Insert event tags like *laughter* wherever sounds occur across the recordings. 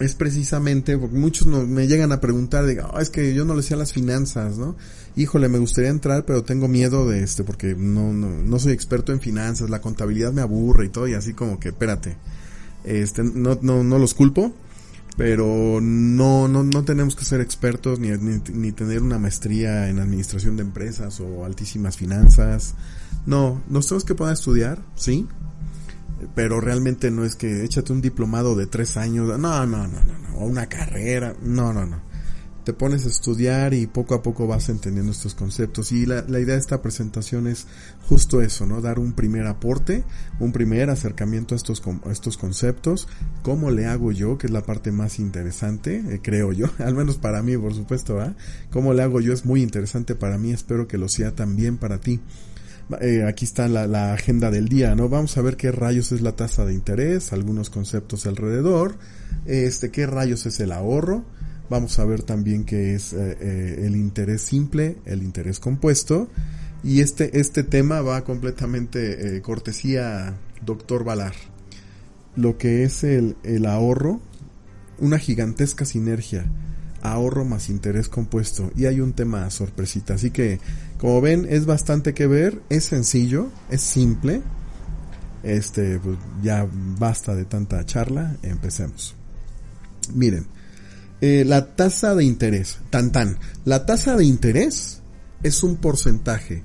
es precisamente, porque muchos me llegan a preguntar, de, "Ah, es que yo no le sé a las finanzas, ¿no? Híjole, me gustaría entrar, pero tengo miedo de este, porque no, no, no soy experto en finanzas, la contabilidad me aburre y todo, y así como que, espérate, este, no, no, no los culpo, pero no, no, no tenemos que ser expertos ni, ni, ni tener una maestría en administración de empresas o altísimas finanzas. No, nos tenemos que poder estudiar, sí, pero realmente no es que échate un diplomado de tres años, no, no, no, no, no, o una carrera, no, no, no. Te pones a estudiar y poco a poco vas entendiendo estos conceptos. Y la, la idea de esta presentación es justo eso, ¿no? Dar un primer aporte, un primer acercamiento a estos, a estos conceptos. ¿Cómo le hago yo? Que es la parte más interesante, eh, creo yo. *laughs* Al menos para mí, por supuesto, ¿verdad? ¿Cómo le hago yo? Es muy interesante para mí. Espero que lo sea también para ti. Eh, aquí está la, agenda del día, ¿no? Vamos a ver qué rayos es la tasa de interés, algunos conceptos alrededor, este, qué rayos es el ahorro, vamos a ver también qué es eh, eh, el interés simple, el interés compuesto, y este, este tema va completamente cortesía doctor Valar. Lo que es el, el ahorro, una gigantesca sinergia ahorro más interés compuesto y hay un tema sorpresita así que como ven es bastante que ver es sencillo es simple. Este pues ya basta de tanta charla empecemos. Miren eh, la tasa de interés tan tan la tasa de interés es un porcentaje.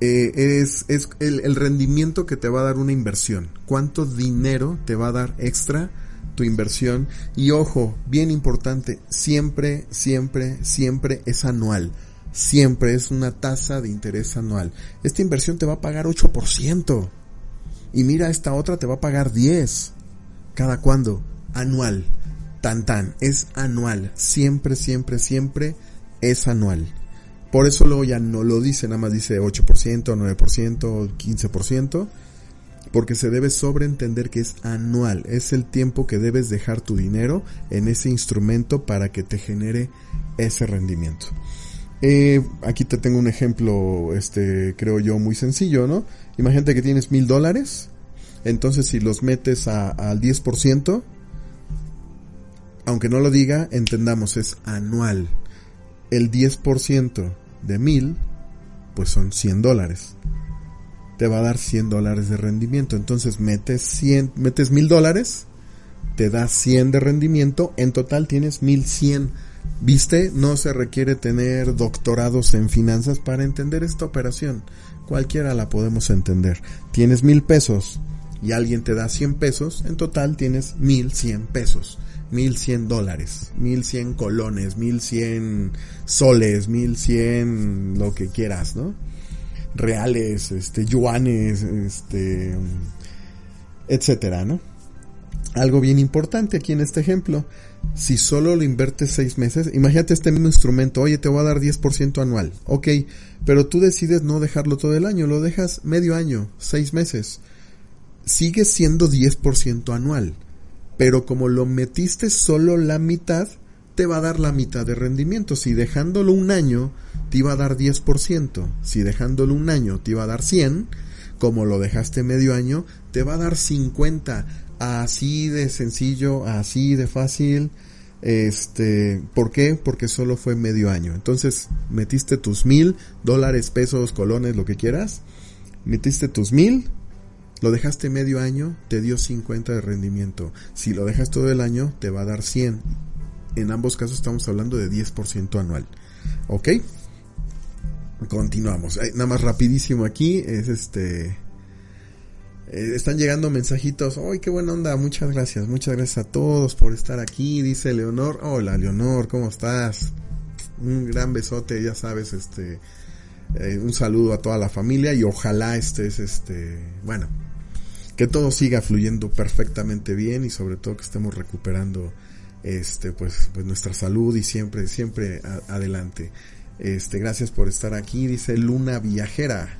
Eh, es, es el, el rendimiento que te va a dar una inversión. Cuánto dinero te va a dar extra tu inversión y ojo, bien importante, siempre, siempre, siempre es anual. Siempre es una tasa de interés anual. Esta inversión te va a pagar 8%. Y mira, esta otra te va a pagar 10. ¿Cada cuándo? Anual. Tan tan. Es anual. Siempre, siempre, siempre es anual. Por eso luego ya no lo dice, nada más dice 8%, 9%, 15% porque se debe sobreentender que es anual, es el tiempo que debes dejar tu dinero en ese instrumento para que te genere ese rendimiento. Eh, aquí te tengo un ejemplo, este, creo yo, muy sencillo, ¿no? Imagínate que tienes mil dólares, entonces si los metes al 10%, aunque no lo diga, entendamos, es anual. El 10% de mil, pues son 100 dólares te va a dar 100 dólares de rendimiento. Entonces metes 100, metes 1000 dólares, te da 100 de rendimiento, en total tienes 1100. ¿Viste? No se requiere tener doctorados en finanzas para entender esta operación. Cualquiera la podemos entender. Tienes mil pesos y alguien te da 100 pesos, en total tienes 1100 pesos. 1100 dólares, 1100 colones, 1100 soles, 1100 lo que quieras, ¿no? reales, este, yuanes, este, etcétera, ¿no? Algo bien importante aquí en este ejemplo, si solo lo inviertes seis meses, imagínate este mismo instrumento, oye, te voy a dar 10% anual, ok, pero tú decides no dejarlo todo el año, lo dejas medio año, seis meses, sigue siendo 10% anual, pero como lo metiste solo la mitad, te va a dar la mitad de rendimiento. Si dejándolo un año te iba a dar 10%, si dejándolo un año te iba a dar 100, como lo dejaste medio año, te va a dar 50. Así de sencillo, así de fácil. Este, ¿por qué? Porque solo fue medio año. Entonces, metiste tus mil dólares, pesos, colones, lo que quieras. Metiste tus mil, lo dejaste medio año, te dio 50 de rendimiento. Si lo dejas todo el año, te va a dar 100 en ambos casos estamos hablando de 10% anual. ¿Ok? Continuamos. nada más rapidísimo aquí. Es este... Eh, están llegando mensajitos. ¡Ay, qué buena onda! Muchas gracias. Muchas gracias a todos por estar aquí. Dice Leonor. Hola, Leonor. ¿Cómo estás? Un gran besote, ya sabes, este... Eh, un saludo a toda la familia y ojalá estés, este... Bueno, que todo siga fluyendo perfectamente bien y sobre todo que estemos recuperando este pues pues nuestra salud y siempre siempre adelante este gracias por estar aquí dice Luna Viajera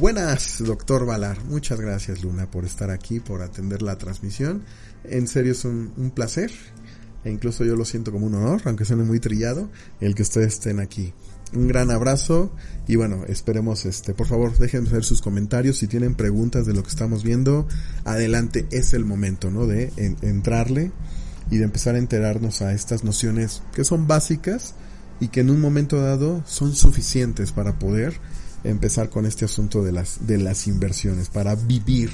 buenas doctor Valar. Muchas gracias Luna por estar aquí por atender la transmisión. En serio es un, placer e incluso yo lo siento como un honor aunque suene muy trillado el que ustedes estén aquí. Un gran abrazo y bueno, esperemos este, por favor, déjenme saber sus comentarios. Si tienen preguntas de lo que estamos viendo, adelante es el momento, ¿no? De en, entrarle y de empezar a enterarnos a estas nociones que son básicas y que en un momento dado son suficientes para poder empezar con este asunto de las, de las inversiones, para vivir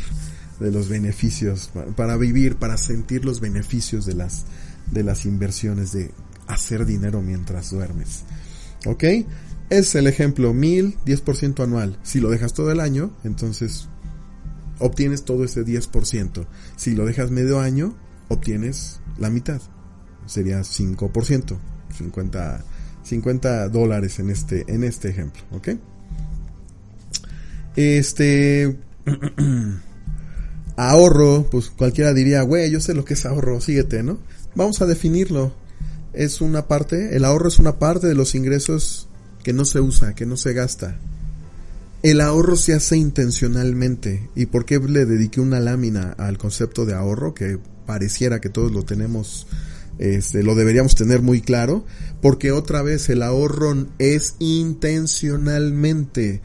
de los beneficios, para vivir, para sentir los beneficios de las, de las inversiones, de hacer dinero mientras duermes. ¿Ok? Es el ejemplo, mil, 10% anual. Si lo dejas todo el año, entonces obtienes todo ese 10%. Si lo dejas medio año, obtienes la mitad. Sería 5%, 50, 50 dólares en este, en este ejemplo, ¿ok? Este, *clears throat* ahorro, pues cualquiera diría, güey, yo sé lo que es ahorro, síguete, ¿no? Vamos a definirlo. Es una parte, el ahorro es una parte de los ingresos que no se usa, que no se gasta. El ahorro se hace intencionalmente. ¿Y por qué le dediqué una lámina al concepto de ahorro? Que pareciera que todos lo tenemos, este, lo deberíamos tener muy claro. Porque otra vez el ahorro es intencionalmente.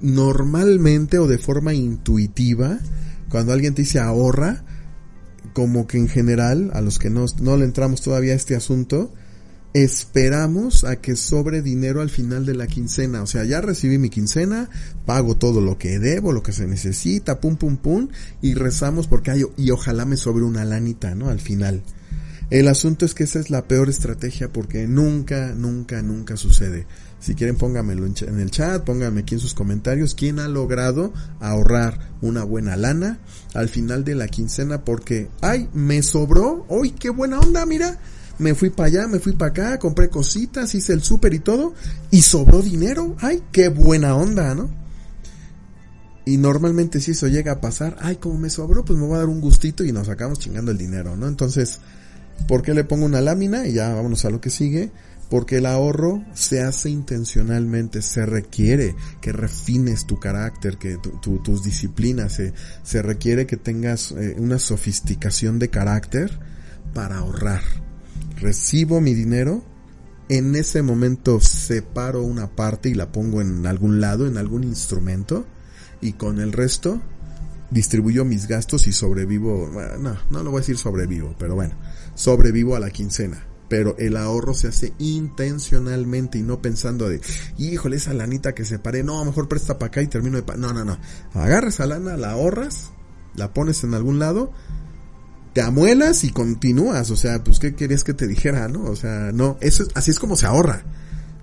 Normalmente o de forma intuitiva, cuando alguien te dice ahorra, como que en general, a los que no, no le entramos todavía a este asunto, esperamos a que sobre dinero al final de la quincena. O sea, ya recibí mi quincena, pago todo lo que debo, lo que se necesita, pum, pum, pum, y rezamos porque hay, y ojalá me sobre una lanita, ¿no? Al final. El asunto es que esa es la peor estrategia porque nunca, nunca, nunca sucede. Si quieren pónganmelo en el chat, pónganme aquí en sus comentarios quién ha logrado ahorrar una buena lana al final de la quincena porque, ay, me sobró, uy, qué buena onda, mira, me fui para allá, me fui para acá, compré cositas, hice el súper y todo, y sobró dinero, ay, qué buena onda, ¿no? Y normalmente si eso llega a pasar, ay, como me sobró, pues me voy a dar un gustito y nos sacamos chingando el dinero, ¿no? Entonces, ¿por qué le pongo una lámina? Y ya vámonos a lo que sigue. Porque el ahorro se hace intencionalmente, se requiere que refines tu carácter, que tus disciplinas, se, se, requiere que tengas eh, una sofisticación de carácter para ahorrar recibo mi dinero, en ese momento separo una parte y la pongo en algún lado, en algún instrumento, y con el resto distribuyo mis gastos y sobrevivo, no, no lo voy a decir sobrevivo, pero bueno, sobrevivo a la quincena. Pero el ahorro se hace intencionalmente y no pensando de, híjole, esa lanita que separé, no, mejor presta para acá y termino de... No, no, no. Agarras esa lana, la ahorras, la pones en algún lado te amuelas y continúas, o sea, pues qué querías que te dijera, ¿no? O sea, no, eso es, así es como se ahorra.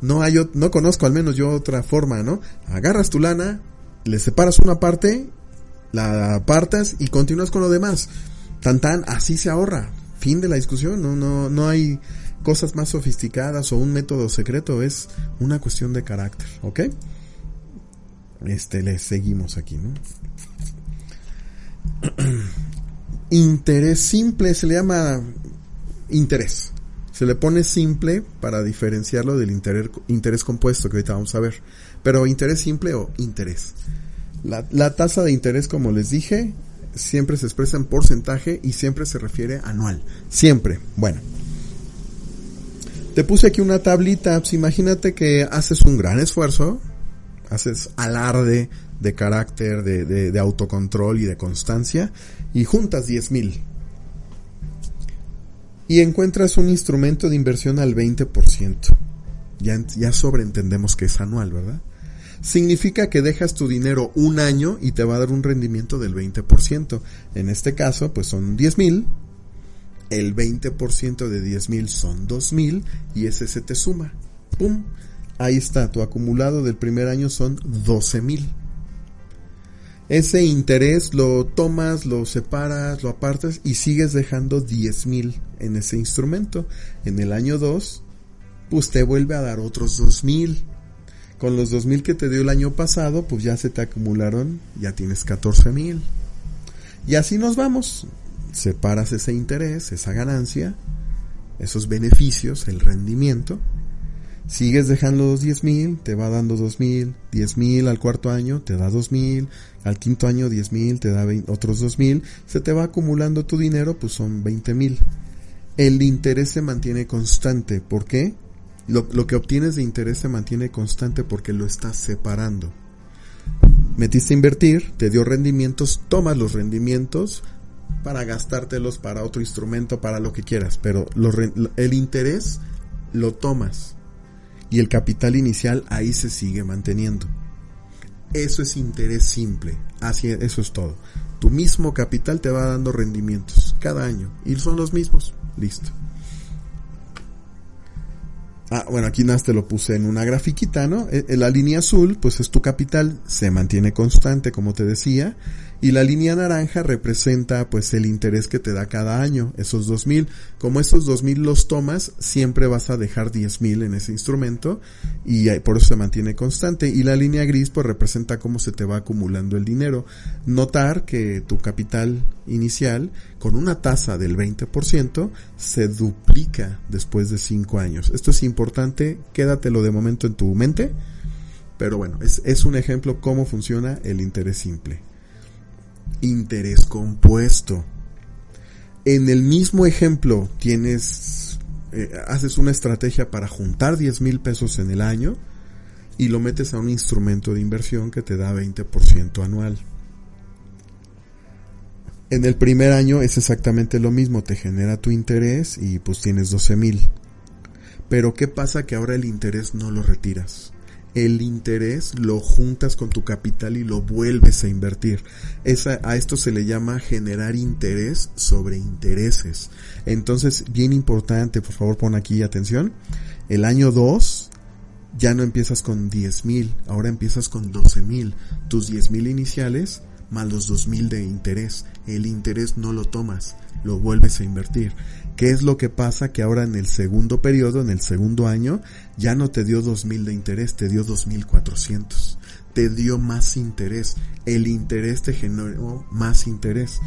No hay, no conozco al menos yo otra forma, ¿no? Agarras tu lana, le separas una parte, la apartas y continúas con lo demás. Tan tan, así se ahorra. Fin de la discusión, no, no, no hay cosas más sofisticadas o un método secreto, es una cuestión de carácter, ¿ok? Este, le seguimos aquí, ¿no? *clears throat* interés simple se le llama interés. Se le pone simple para diferenciarlo del interés, interés compuesto que ahorita vamos a ver. Pero interés simple o interés. La, la, tasa de interés, como les dije, siempre se expresa en porcentaje y siempre se refiere anual. Siempre. Bueno. Te puse aquí una tablita. Pues imagínate que haces un gran esfuerzo. Haces alarde de carácter, de, autocontrol y de constancia y juntas 10 mil. Y encuentras un instrumento de inversión al 20%. Ya, ya sobreentendemos que es anual, ¿verdad? Significa que dejas tu dinero un año y te va a dar un rendimiento del 20%. En este caso, pues son 10 mil. El 20% de 10 mil son 2 mil y ese se te suma. ¡Pum! Ahí está, tu acumulado del primer año son 12 mil ese interés lo tomas, lo separas, lo apartas y sigues dejando 10 mil en ese instrumento. En el año 2, pues te vuelve a dar otros 2 mil. Con los 2 mil que te dio el año pasado, pues ya se te acumularon, ya tienes 14 mil. Y así nos vamos. Separas ese interés, esa ganancia, esos beneficios, el rendimiento, Sigues dejando los 10 mil, te va dando 2 mil, 10 mil al cuarto año, te da 2 mil, al quinto año 10 mil, te da otros 2 mil, se te va acumulando tu dinero, pues son 20 mil. El interés se mantiene constante, ¿por qué? Lo, lo que obtienes de interés se mantiene constante porque lo estás separando. Metiste a invertir, te dio rendimientos, tomas los rendimientos, para gastártelos para otro instrumento, para lo que quieras, pero el interés lo tomas y el capital inicial ahí se sigue manteniendo. Eso es interés simple, así eso es todo. Tu mismo capital te va dando rendimientos cada año y son los mismos. Listo. Ah, bueno, aquí nada te lo puse en una grafiquita, ¿no? E, la línea azul, pues es tu capital, se mantiene constante, como te decía, y la línea naranja representa pues el interés que te da cada año, esos 2000. Como esos 2000 los tomas, siempre vas a dejar 10000 en ese instrumento y por eso se mantiene constante. Y la línea gris pues representa cómo se te va acumulando el dinero. Notar que tu capital inicial con una tasa del 20% se duplica después de 5 años. Esto es importante, quédatelo de momento en tu mente. Pero bueno, es, es un ejemplo cómo funciona el interés simple interés compuesto. En el mismo ejemplo tienes, eh, haces una estrategia para juntar 10 mil pesos en el año y lo metes a un instrumento de inversión que te da 20% anual. En el primer año es exactamente lo mismo, te genera tu interés y pues tienes 12 mil. Pero ¿qué pasa que ahora el interés no lo retiras? El interés lo juntas con tu capital y lo vuelves a invertir. Esa, a esto se le llama generar interés sobre intereses. Entonces, bien importante, por favor pon aquí atención. El año 2 ya no empiezas con 10 mil, ahora empiezas con 12 mil. Tus 10 mil iniciales más los 2 mil de interés. El interés no lo tomas, lo vuelves a invertir. ¿Qué es lo que pasa? Que ahora en el segundo periodo, en el segundo año, ya no te dio 2.000 de interés, te dio 2.400. Te dio más interés. El interés te generó más interés.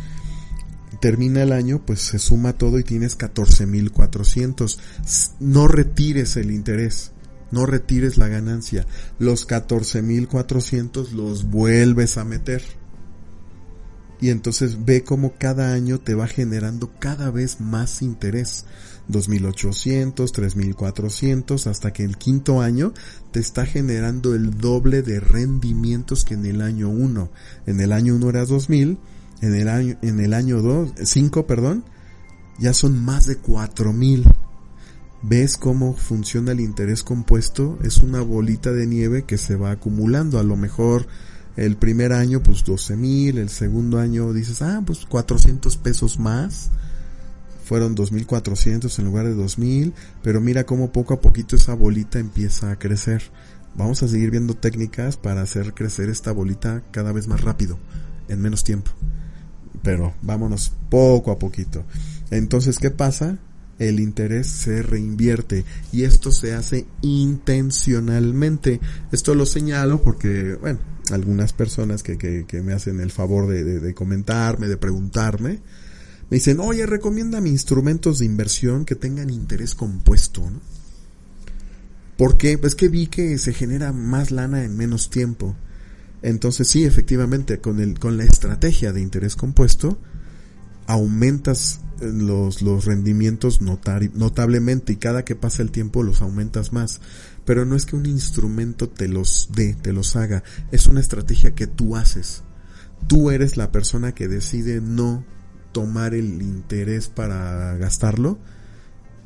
Termina el año, pues se suma todo y tienes 14.400. No retires el interés. No retires la ganancia. Los 14.400 los vuelves a meter y entonces ve cómo cada año te va generando cada vez más interés. 2800, 3400, hasta que el quinto año te está generando el doble de rendimientos que en el año 1. En el año 1 era 2000, en el año, en el año 2, 5, perdón, ya son más de 4000. ¿Ves cómo funciona el interés compuesto? Es una bolita de nieve que se va acumulando. A lo mejor el primer año, pues 12 mil. El segundo año dices, ah, pues 400 pesos más. Fueron 2.400 en lugar de 2.000. Pero mira cómo poco a poquito esa bolita empieza a crecer. Vamos a seguir viendo técnicas para hacer crecer esta bolita cada vez más rápido, en menos tiempo. Pero vámonos poco a poquito. Entonces, ¿qué pasa? El interés se reinvierte y esto se hace intencionalmente. Esto lo señalo porque, bueno, algunas personas que, me hacen el favor de, comentarme, de preguntarme, me dicen, oye, recomiéndame instrumentos de inversión que tengan interés compuesto, ¿no? ¿Por qué? Pues que vi que se genera más lana en menos tiempo. Entonces sí, efectivamente, con, el, con la estrategia de interés compuesto, aumentas los, los rendimientos notablemente y cada que pasa el tiempo los aumentas más. Pero no es que un instrumento te los dé, te los haga, es una estrategia que tú haces. Tú eres la persona que decide no tomar el interés para gastarlo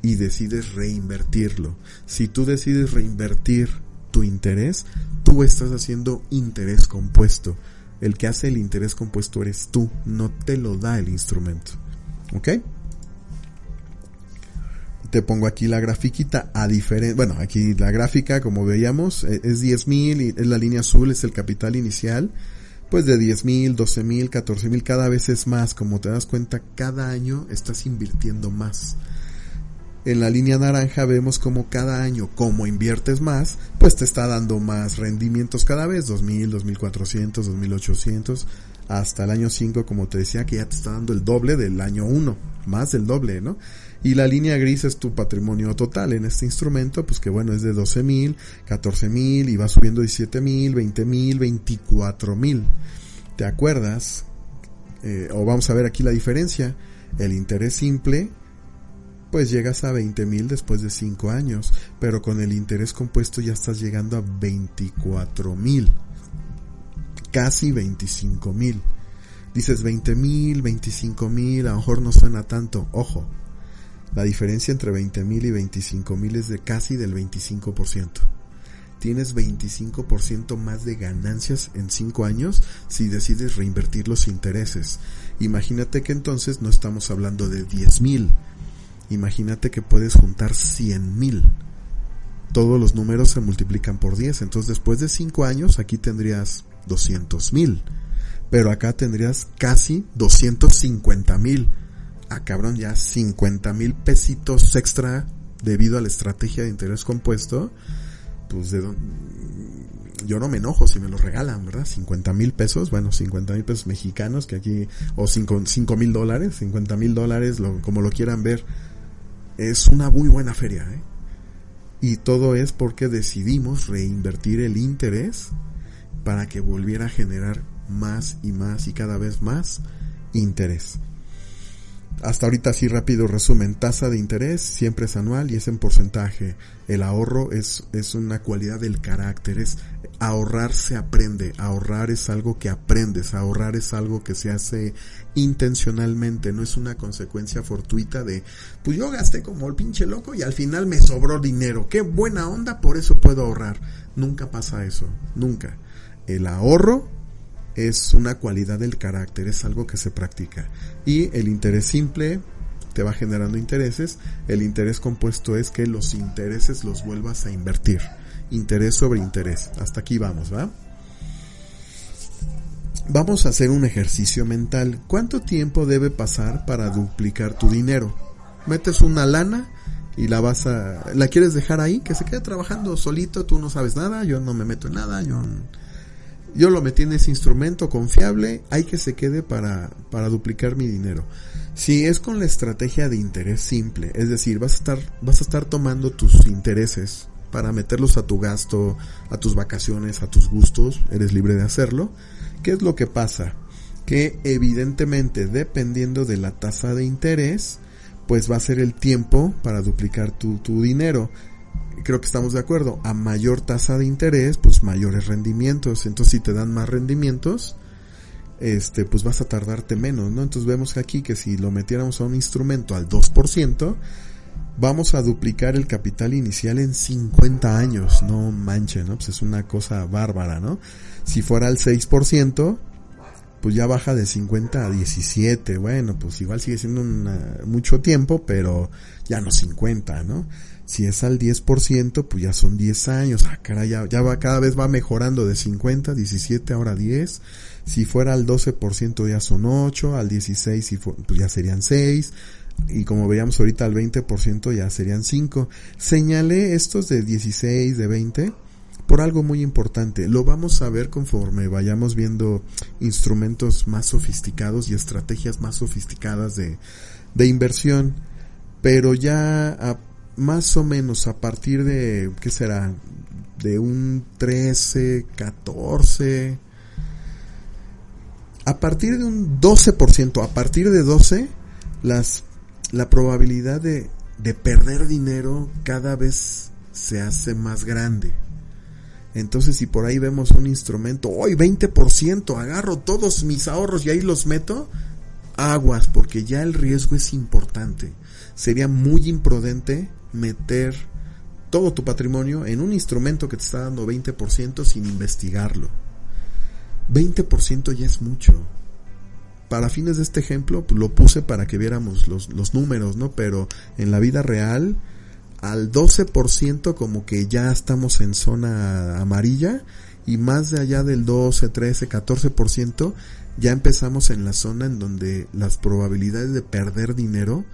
y decides reinvertirlo. Si tú decides reinvertir tu interés, tú estás haciendo interés compuesto. El que hace el interés compuesto eres tú, no te lo da el instrumento. ¿Ok? Te pongo aquí la grafiquita a diferente, bueno, aquí la gráfica como veíamos e, es 10.000 y es la línea azul, es el capital inicial. Pues de 10.000, 12.000, 14.000 cada vez es más, como te das cuenta, cada año estás invirtiendo más. En la línea naranja vemos como cada año, como inviertes más, pues te está dando más rendimientos cada vez, 2000, 2400, 2800, hasta el año 5, como te decía, que ya te está dando el doble del año 1, más del doble, ¿no? Y la línea gris es tu patrimonio total en este instrumento, pues que bueno, es de 12 mil, 14 mil y va subiendo 17 mil, 20 mil, 24 mil. ¿Te acuerdas? Eh, o vamos a ver aquí la diferencia. El interés simple, pues llegas a 20 mil después de 5 años, pero con el interés compuesto ya estás llegando a 24 mil casi 25 mil. Dices 20 mil, 25 mil, a lo mejor no suena tanto. Ojo, la diferencia entre 20 mil y 25 mil es de casi del 25%. Tienes 25% más de ganancias en 5 años si decides reinvertir los intereses. Imagínate que entonces no estamos hablando de 10 mil. Imagínate que puedes juntar 100 mil. Todos los números se multiplican por 10. Entonces después de 5 años aquí tendrías 200 mil. Pero acá tendrías casi 250 mil. Ah, cabrón, ya 50 mil pesitos extra debido a la estrategia de interés compuesto. Pues de yo no me enojo si me los regalan, ¿verdad? 50 mil pesos, bueno, 50 mil pesos mexicanos que aquí, o 5 mil dólares, 50 mil dólares, como lo quieran ver. Es una muy buena feria, ¿eh? Y todo es porque decidimos reinvertir el interés para que volviera a generar más y más y cada vez más interés. Hasta ahorita así rápido resumen, tasa de interés siempre es anual y es en porcentaje. El ahorro es, es una cualidad del carácter, ahorrar se aprende, ahorrar es algo que aprendes, ahorrar es algo que se hace intencionalmente, no es una consecuencia fortuita de, pues yo gasté como el pinche loco y al final me sobró dinero, qué buena onda, por eso puedo ahorrar. Nunca pasa eso, nunca. El ahorro es una cualidad del carácter, es algo que se practica. Y el interés simple te va generando intereses, el interés compuesto es que los intereses los vuelvas a invertir. Interés sobre interés. Hasta aquí vamos, ¿va? Vamos a hacer un ejercicio mental. ¿Cuánto tiempo debe pasar para duplicar tu dinero? Metes una lana y la vas a la quieres dejar ahí que se quede trabajando solito, tú no sabes nada, yo no me meto en nada, yo yo lo metí en ese instrumento confiable, hay que se quede para, para duplicar mi dinero. Si es con la estrategia de interés simple, es decir, vas a estar, vas a estar tomando tus intereses para meterlos a tu gasto, a tus vacaciones, a tus gustos, eres libre de hacerlo. ¿Qué es lo que pasa? Que evidentemente, dependiendo de la tasa de interés, pues va a ser el tiempo para duplicar tu, tu dinero creo que estamos de acuerdo, a mayor tasa de interés, pues mayores rendimientos. Entonces, si te dan más rendimientos, este, pues vas a tardarte menos, ¿no? Entonces vemos aquí que si lo metiéramos a un instrumento al 2%, vamos a duplicar el capital inicial en 50 años, no manche, ¿no? Pues es una cosa bárbara, ¿no? Si fuera al 6%, pues ya baja de 50 a 17, bueno, pues igual sigue siendo mucho tiempo, pero ya no 50, ¿no? Si es al 10%, pues ya son 10 años. Ah, caray, ya, ya va, cada vez va mejorando de 50, 17, ahora 10. Si fuera al 12% ya son 8, al 16 pues ya serían 6. Y como veíamos ahorita al 20% ya serían 5. Señalé estos de 16, de 20 por algo muy importante. Lo vamos a ver conforme vayamos viendo instrumentos más sofisticados y estrategias más sofisticadas de, de inversión. Pero ya a más o menos a partir de, ¿qué será? De un 13, 14. A partir de un 12%, a partir de 12, las, la probabilidad de, de perder dinero cada vez se hace más grande. Entonces, si por ahí vemos un instrumento, hoy 20%, agarro todos mis ahorros y ahí los meto, aguas, porque ya el riesgo es importante. Sería muy imprudente meter todo tu patrimonio en un instrumento que te está dando 20% sin investigarlo. 20% ya es mucho. Para fines de este ejemplo, pues lo puse para que viéramos los, los números, ¿no? Pero en la vida real, al 12% como que ya estamos en zona amarilla y más de allá del 12, 13, 14% ya empezamos en la zona en donde las probabilidades de perder dinero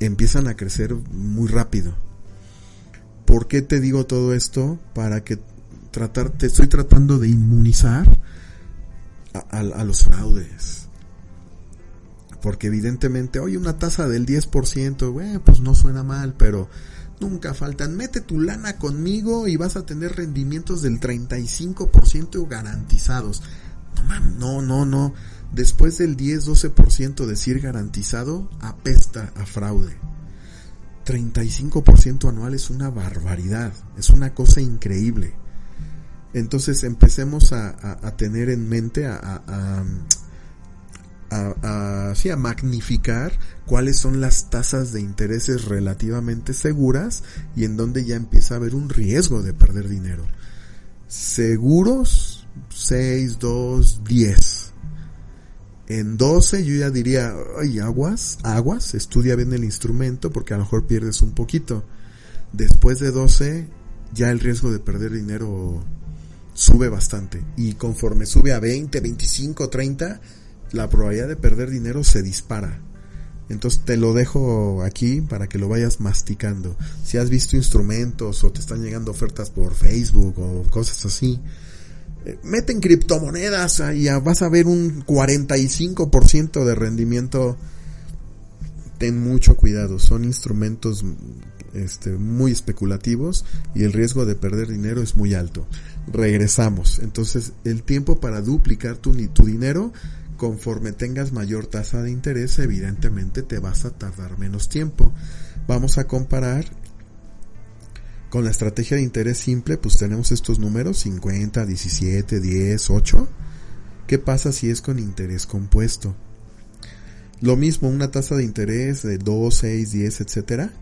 empiezan a crecer muy rápido. ¿Por qué te digo todo esto? Para que tratar, te estoy tratando de inmunizar a, los fraudes. Porque evidentemente, oye, una tasa del 10%, bueno, pues no suena mal, pero nunca faltan. Mete tu lana conmigo y vas a tener rendimientos del 35% garantizados. No, no, no, no después del 10-12% decir garantizado, apesta a fraude. 35% anual es una barbaridad, es una cosa increíble. Entonces empecemos a, tener en mente, a, a, a, magnificar cuáles son las tasas de intereses relativamente seguras y en donde ya empieza a haber un riesgo de perder dinero. Seguros, 6, 2, 10. En 12 yo ya diría, ay, aguas, aguas, estudia bien el instrumento porque a lo mejor pierdes un poquito. Después de 12 ya el riesgo de perder dinero sube bastante. Y conforme sube a 20, 25, 30, la probabilidad de perder dinero se dispara. Entonces te lo dejo aquí para que lo vayas masticando. Si has visto instrumentos o te están llegando ofertas por Facebook o cosas así, eh, mete en criptomonedas y vas a ver un 45% de rendimiento. Ten mucho cuidado, son instrumentos este, muy especulativos y el riesgo de perder dinero es muy alto. Regresamos. Entonces, el tiempo para duplicar tu, tu dinero, conforme tengas mayor tasa de interés, evidentemente te vas a tardar menos tiempo. Vamos a comparar con la estrategia de interés simple, pues tenemos estos números 50, 17, 10, 8. ¿Qué pasa si es con interés compuesto? Lo mismo, una tasa de interés de 2, 6, 10, etcétera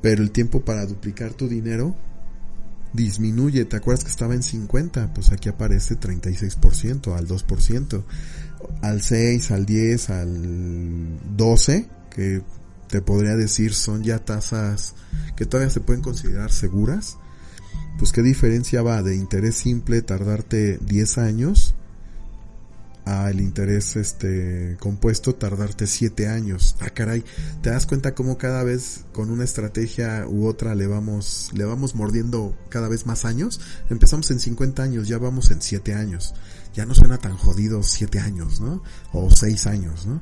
pero el tiempo para duplicar tu dinero disminuye. ¿Te acuerdas que estaba en 50? Pues aquí aparece 36%, al 2%, al 6, al 10, al 12, que te podría decir son ya tasas que todavía se pueden considerar seguras. Pues qué diferencia va de interés simple tardarte 10 años al interés este compuesto tardarte 7 años. Ah, caray, te das cuenta cómo cada vez con una estrategia u otra le vamos le vamos mordiendo cada vez más años. Empezamos en 50 años, ya vamos en 7 años. Ya no suena tan jodido 7 años, ¿no? O 6 años, ¿no?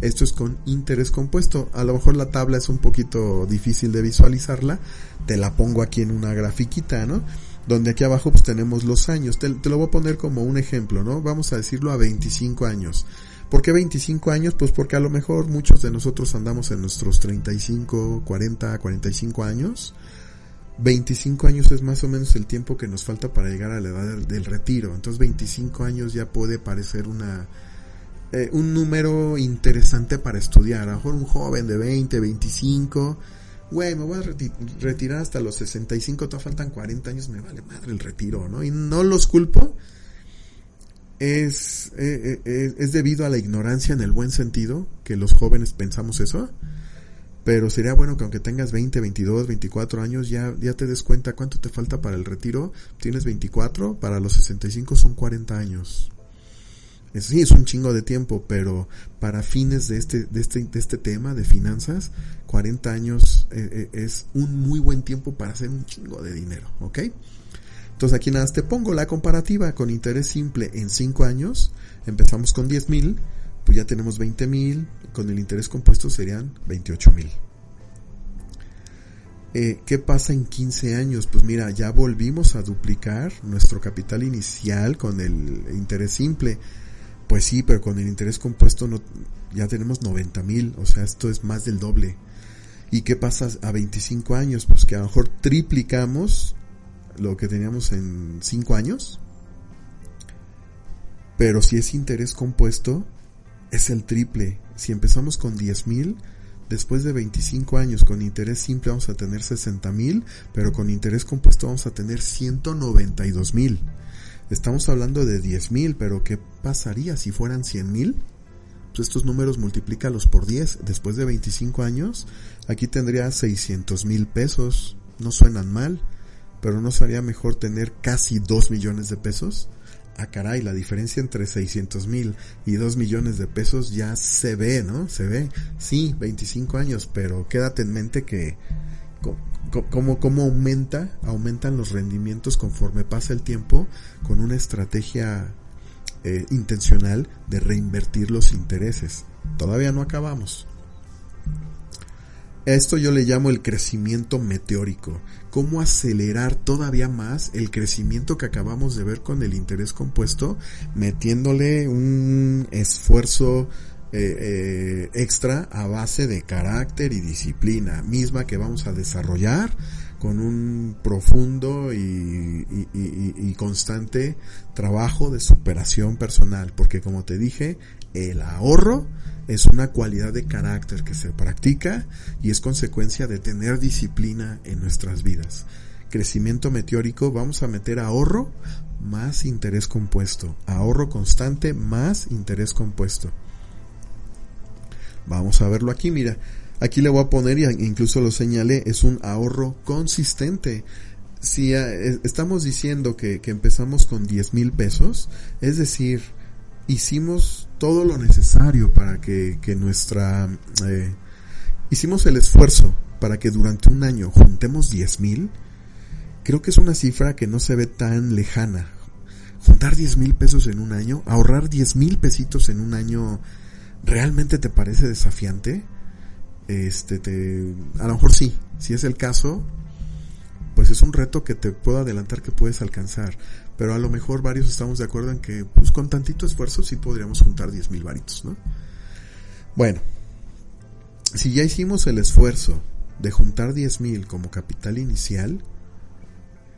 Esto es con interés compuesto. A lo mejor la tabla es un poquito difícil de visualizarla. Te la pongo aquí en una grafiquita, ¿no? donde aquí abajo pues tenemos los años. Te, lo voy a poner como un ejemplo, ¿no? Vamos a decirlo a 25 años. ¿Por qué 25 años? Pues porque a lo mejor muchos de nosotros andamos en nuestros 35, 40, 45 años. 25 años es más o menos el tiempo que nos falta para llegar a la edad del, retiro. Entonces 25 años ya puede parecer una, eh, un número interesante para estudiar. A lo mejor un joven de 20, 25 güey, me voy a retirar hasta los 65, todavía faltan 40 años, me vale madre el retiro, ¿no? Y no los culpo. Es, eh, eh, es debido a la ignorancia en el buen sentido que los jóvenes pensamos eso. Pero sería bueno que aunque tengas 20, 22, 24 años, ya, ya te des cuenta cuánto te falta para el retiro. Tienes 24, para los 65 son 40 años sí, es un chingo de tiempo, pero para fines de este, de este, de este tema de finanzas, 40 años eh, eh, es un muy buen tiempo para hacer un chingo de dinero, ¿ok? Entonces aquí nada te pongo la comparativa con interés simple en 5 años, empezamos con 10 mil, pues ya tenemos 20 mil, con el interés compuesto serían 28 mil. Eh, ¿Qué pasa en 15 años? Pues mira, ya volvimos a duplicar nuestro capital inicial con el interés simple pues sí, pero con el interés compuesto ya tenemos 90 mil, o sea, esto es más del doble. ¿Y qué pasa a 25 años? Pues que a lo mejor triplicamos lo que teníamos en 5 años. Pero si es interés compuesto, es el triple. Si empezamos con 10 mil, después de 25 años con interés simple vamos a tener 60 mil, pero con interés compuesto vamos a tener 192 mil. Estamos hablando de 10 mil, pero ¿qué pasaría si fueran 100 mil? Pues estos números multiplícalos por 10. Después de 25 años, aquí tendría 600 mil pesos. No suenan mal, pero ¿no sería mejor tener casi 2 millones de pesos? Ah, caray, la diferencia entre 600 mil y 2 millones de pesos ya se ve, ¿no? Se ve. Sí, 25 años, pero quédate en mente que cómo, cómo aumenta, aumentan los rendimientos conforme pasa el tiempo con una estrategia eh, intencional de reinvertir los intereses. Todavía no acabamos. Esto yo le llamo el crecimiento meteórico. Cómo acelerar todavía más el crecimiento que acabamos de ver con el interés compuesto, metiéndole un esfuerzo eh, eh, extra a base de carácter y disciplina misma que vamos a desarrollar con un profundo y, constante trabajo de superación personal, porque como te dije, el ahorro es una cualidad de carácter que se practica y es consecuencia de tener disciplina en nuestras vidas. Crecimiento meteórico, vamos a meter ahorro más interés compuesto. Ahorro constante más interés compuesto. Vamos a verlo aquí, mira. Aquí le voy a poner, y incluso lo señalé, es un ahorro consistente. Si eh, estamos diciendo que, empezamos con 10 mil pesos, es decir, hicimos todo lo necesario para que, nuestra... Eh, hicimos el esfuerzo para que durante un año juntemos 10 mil, creo que es una cifra que no se ve tan lejana. Juntar 10 mil pesos en un año, ahorrar 10 mil pesitos en un año, ¿realmente te parece desafiante? Este, te, a lo mejor sí, si es el caso, pues es un reto que te puedo adelantar que puedes alcanzar. Pero a lo mejor varios estamos de acuerdo en que, pues con tantito esfuerzo sí podríamos juntar 10 mil varitos, ¿no? Bueno, si ya hicimos el esfuerzo de juntar 10 mil como capital inicial,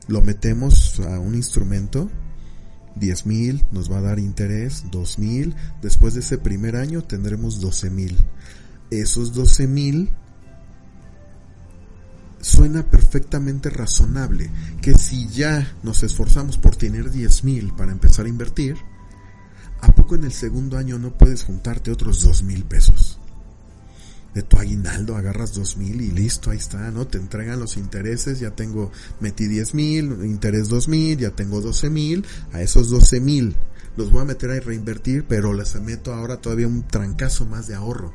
lo metemos a un instrumento, 10 mil nos va a dar interés, 2 mil, después de ese primer año tendremos 12 mil. Esos 12 mil suena perfectamente razonable que si ya nos esforzamos por tener 10 mil para empezar a invertir, ¿a poco en el segundo año no puedes juntarte otros 2 mil pesos? de tu aguinaldo agarras dos mil y listo, ahí está, ¿no? Te entregan los intereses, ya tengo, metí diez mil, interés dos mil, ya tengo doce mil, a esos doce mil los voy a meter a reinvertir, pero les meto ahora todavía un trancazo más de ahorro.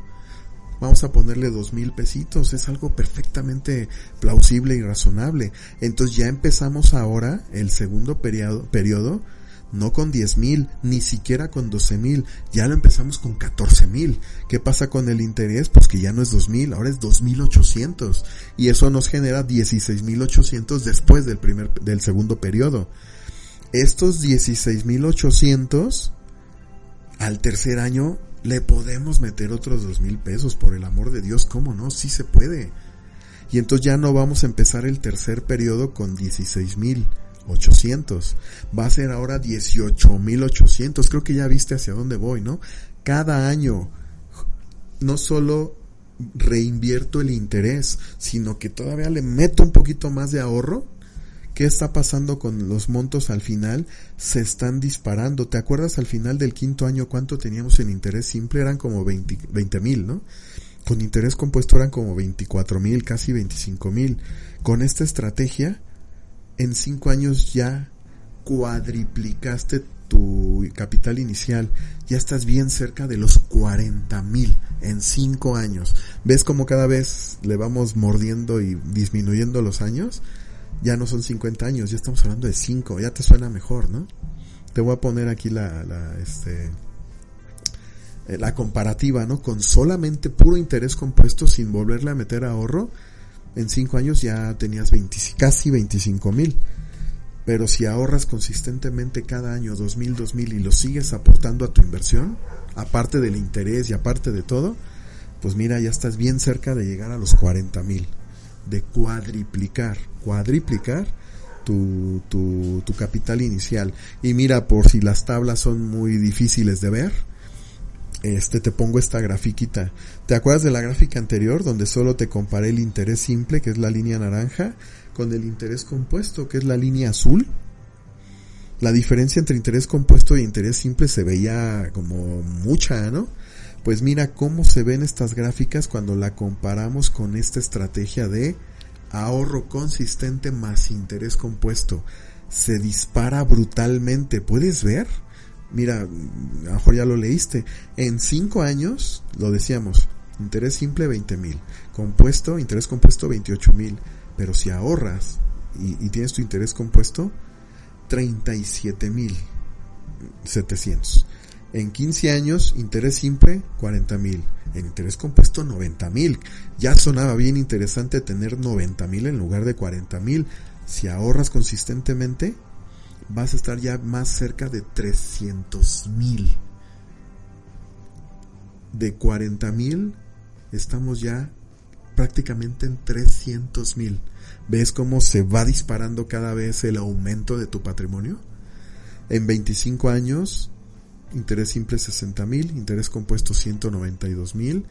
Vamos a ponerle dos mil pesitos, es algo perfectamente plausible y razonable. Entonces ya empezamos ahora el segundo periodo, no con 10 mil, ni siquiera con 12 mil, ya lo empezamos con 14 mil. ¿Qué pasa con el interés? Pues que ya no es 2 mil, ahora es 2.800 y eso nos genera 16.800 después del primer, del segundo periodo. Estos 16.800 al tercer año le podemos meter otros dos mil pesos, por el amor de Dios, ¿cómo no? Sí se puede. Y entonces ya no vamos a empezar el tercer periodo con 16 mil 800. Va a ser ahora 18.800. Creo que ya viste hacia dónde voy, ¿no? Cada año no solo reinvierto el interés, sino que todavía le meto un poquito más de ahorro. ¿Qué está pasando con los montos al final? Se están disparando. ¿Te acuerdas al final del quinto año cuánto teníamos en interés simple? Eran como 20 mil, ¿no? Con interés compuesto eran como 24 mil, casi 25 mil. Con esta estrategia en cinco años ya cuadriplicaste tu capital inicial, ya estás bien cerca de los 40 mil en cinco años. ¿Ves como cada vez le vamos mordiendo y disminuyendo los años? Ya no son 50 años, ya estamos hablando de 5, ya te suena mejor, ¿no? Te voy a poner aquí la, la, este, eh, la comparativa, ¿no? Con solamente puro interés compuesto sin volverle a meter ahorro, en cinco años ya tenías casi 25 mil. Pero si ahorras consistentemente cada año dos mil, dos mil y lo sigues aportando a tu inversión, aparte del interés y aparte de todo, pues mira, ya estás bien cerca de llegar a los 40 mil. De cuadriplicar, cuadriplicar tu, tu, capital inicial. Y mira, por si las tablas son muy difíciles de ver, este te pongo esta grafiquita. ¿Te acuerdas de la gráfica anterior donde solo te comparé el interés simple, que es la línea naranja, con el interés compuesto, que es la línea azul? La diferencia entre interés compuesto e interés simple se veía como mucha, ¿no? Pues mira cómo se ven estas gráficas cuando la comparamos con esta estrategia de ahorro consistente más interés compuesto. Se dispara brutalmente, ¿puedes ver? mira, a lo mejor ya lo leíste, en cinco años, lo decíamos, interés simple 20 mil, compuesto, interés compuesto 28 mil, pero si ahorras y, tienes tu interés compuesto, 37 mil 700. En 15 años, interés simple, 40 mil. En interés compuesto, 90 mil. Ya sonaba bien interesante tener 90 mil en lugar de 40 mil. Si ahorras consistentemente, vas a estar ya más cerca de 300 mil. De 40 mil estamos ya prácticamente en 300 mil. ¿Ves cómo se va disparando cada vez el aumento de tu patrimonio? En 25 años, interés simple 60 mil, interés compuesto 192 mil.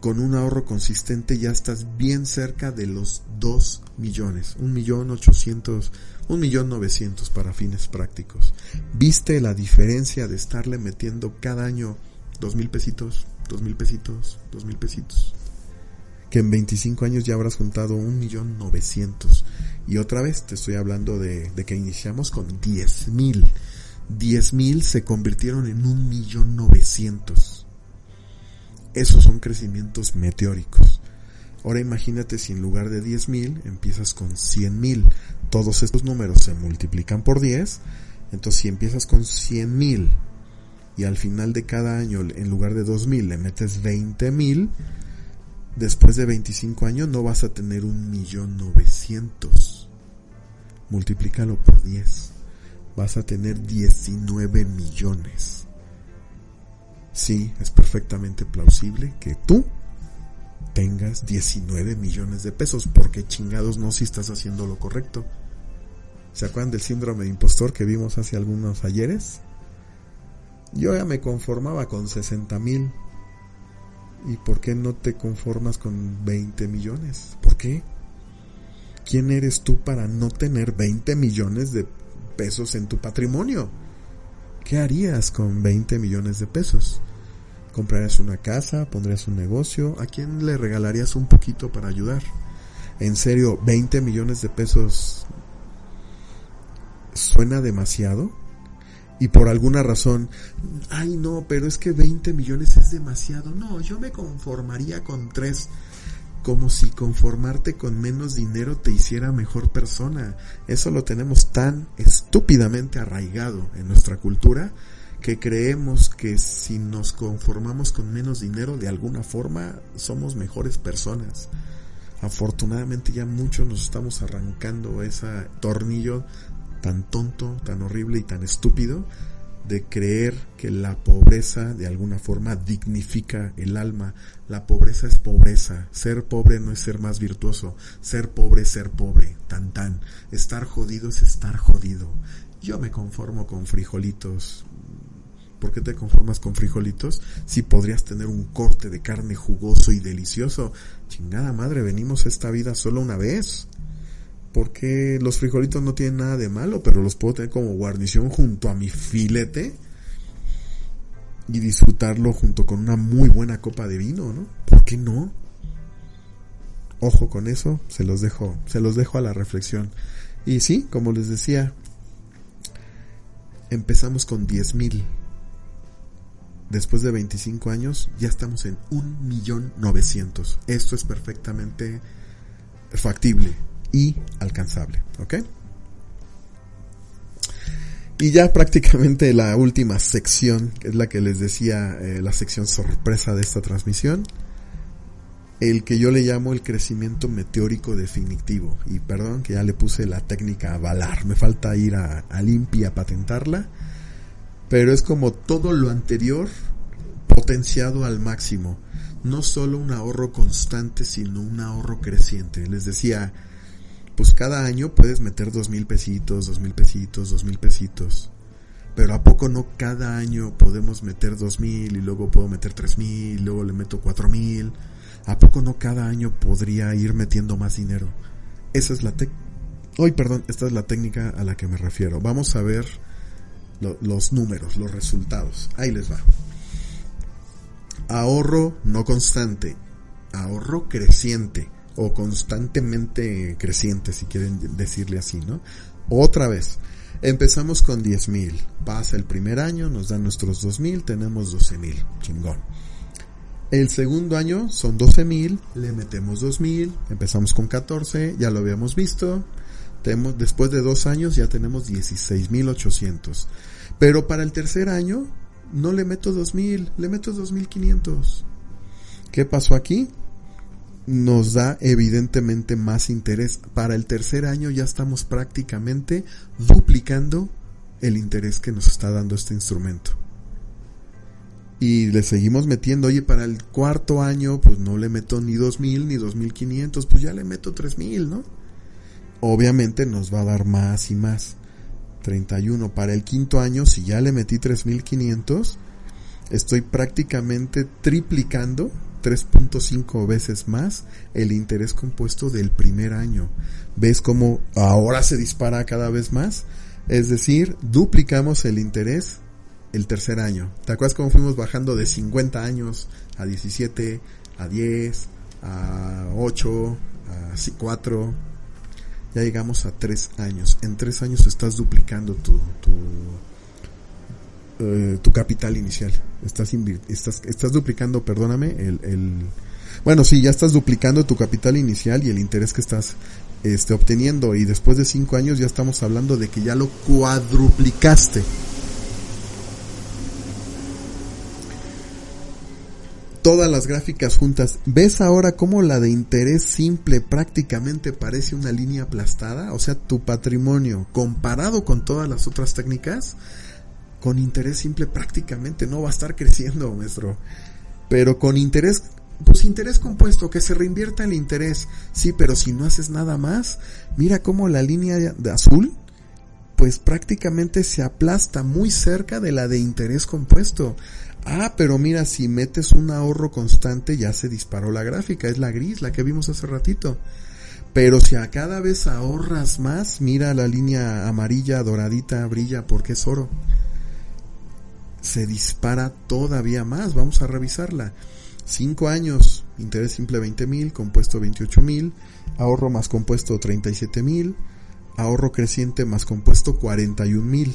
Con un ahorro consistente ya estás bien cerca de los 2 millones, 1 millón 800, 1 millón 900 para fines prácticos. ¿Viste la diferencia de estarle metiendo cada año 2 mil pesitos, 2 mil pesitos, 2 mil pesitos? Que en 25 años ya habrás juntado 1 millón 900. Y otra vez te estoy hablando de, de que iniciamos con 10 mil. 10 mil se convirtieron en 1 millón 900 esos son crecimientos meteóricos. Ahora imagínate si en lugar de 10.000 empiezas con 100.000. Todos estos números se multiplican por 10. Entonces si empiezas con 100.000 y al final de cada año en lugar de 2.000 le metes 20.000, después de 25 años no vas a tener 1.900.000. Multiplícalo por 10. Vas a tener 19 millones sí, es perfectamente plausible que tú tengas 19 millones de pesos, porque chingados no si estás haciendo lo correcto. ¿Se acuerdan del síndrome de impostor que vimos hace algunos ayeres? Yo ya me conformaba con 60 mil. ¿Y por qué no te conformas con 20 millones? ¿Por qué? ¿Quién eres tú para no tener 20 millones de pesos en tu patrimonio? ¿Qué harías con 20 millones de pesos? ¿Comprarías una casa? ¿Pondrías un negocio? ¿A quién le regalarías un poquito para ayudar? En serio, 20 millones de pesos suena demasiado. Y por alguna razón, ay no, pero es que 20 millones es demasiado. No, yo me conformaría con tres como si conformarte con menos dinero te hiciera mejor persona. Eso lo tenemos tan estúpidamente arraigado en nuestra cultura que creemos que si nos conformamos con menos dinero de alguna forma somos mejores personas. Afortunadamente ya muchos nos estamos arrancando ese tornillo tan tonto, tan horrible y tan estúpido de creer que la pobreza de alguna forma dignifica el alma. La pobreza es pobreza. Ser pobre no es ser más virtuoso. Ser pobre es ser pobre. Tan tan. Estar jodido es estar jodido. Yo me conformo con frijolitos. ¿Por qué te conformas con frijolitos? Si podrías tener un corte de carne jugoso y delicioso. Chingada madre, venimos a esta vida solo una vez porque los frijolitos no tienen nada de malo, pero los puedo tener como guarnición junto a mi filete y disfrutarlo junto con una muy buena copa de vino, ¿no? ¿Por qué no? Ojo con eso, se los dejo, se los dejo a la reflexión. Y sí, como les decía, empezamos con 10 mil. Después de 25 años ya estamos en un millón novecientos. Esto es perfectamente factible y alcanzable. ¿Ok? Y ya prácticamente la última sección, que es la que les decía, eh, la sección sorpresa de esta transmisión, el que yo le llamo el crecimiento meteórico definitivo. Y perdón que ya le puse la técnica a balar, me falta ir a, limpia a patentarla, pero es como todo lo anterior potenciado al máximo. No solo un ahorro constante, sino un ahorro creciente. Les decía, pues cada año puedes meter dos mil pesitos, dos mil pesitos, dos mil pesitos. Pero ¿a poco no cada año podemos meter dos mil y luego puedo meter tres mil, luego le meto cuatro mil? ¿A poco no cada año podría ir metiendo más dinero? Esa es la técnica. Hoy, perdón, esta es la técnica a la que me refiero. Vamos a ver los números, los resultados. Ahí les va. Ahorro no constante, ahorro creciente o constantemente creciente, si quieren decirle así, ¿no? Otra vez, empezamos con 10 mil, pasa el primer año, nos dan nuestros 2 mil, tenemos 12 mil, chingón. El segundo año son 12 mil, le metemos 2 mil, empezamos con 14, ya lo habíamos visto, tenemos, después de dos años ya tenemos 16 mil 800. Pero para el tercer año no le meto 2 mil, le meto 2500. ¿Qué pasó aquí? Nos da evidentemente más interés. Para el tercer año ya estamos prácticamente duplicando el interés que nos está dando este instrumento. Y le seguimos metiendo, oye, para el cuarto año, pues no le meto ni 2000 ni 2500, pues ya le meto 3000, ¿no? Obviamente nos va a dar más y más. 31. Para el quinto año, si ya le metí 3500, estoy prácticamente triplicando 3.5 veces más el interés compuesto del primer año. ¿Ves cómo ahora se dispara cada vez más? Es decir, duplicamos el interés el tercer año. ¿Te acuerdas cómo fuimos bajando de 50 años a 17, a 10, a 8, a 4? Ya llegamos a 3 años. En 3 años estás duplicando tu, tu, eh, tu capital inicial. Estás, estás, estás duplicando, perdóname, el, el, bueno, sí, ya estás duplicando tu capital inicial y el interés que estás este, obteniendo. Y después de 5 años ya estamos hablando de que ya lo cuadruplicaste. todas las gráficas juntas, ¿ves ahora cómo la de interés simple prácticamente parece una línea aplastada? O sea, tu patrimonio comparado con todas las otras técnicas, con interés simple prácticamente no va a estar creciendo, maestro. Pero con interés, pues interés compuesto, que se reinvierta el interés. Sí, pero si no haces nada más, mira cómo la línea de azul, pues prácticamente se aplasta muy cerca de la de interés compuesto. Ah, pero mira, si metes un ahorro constante ya se disparó la gráfica, es la gris, la que vimos hace ratito. Pero si a cada vez ahorras más, mira la línea amarilla, doradita, brilla porque es oro. Se dispara todavía más, vamos a revisarla. 5 años, interés simple 20 mil, compuesto 28 mil, ahorro más compuesto 37 mil, ahorro creciente más compuesto 41 mil.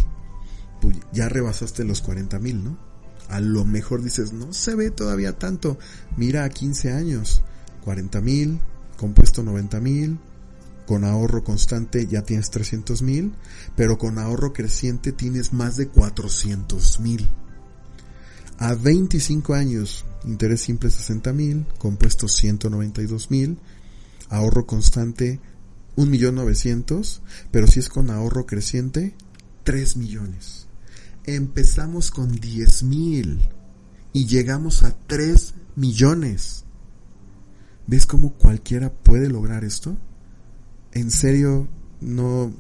Pues ya rebasaste los 40 mil, ¿no? A lo mejor dices, no se ve todavía tanto. Mira a 15 años, 40 mil, compuesto 90 mil, con ahorro constante ya tienes 300 mil, pero con ahorro creciente tienes más de 400 mil. A 25 años, interés simple 60 mil, compuesto 192 mil, ahorro constante 1.900.000, pero si es con ahorro creciente, 3 millones empezamos con 10 mil y llegamos a 3 millones. ¿Ves cómo cualquiera puede lograr esto? ¿En serio no,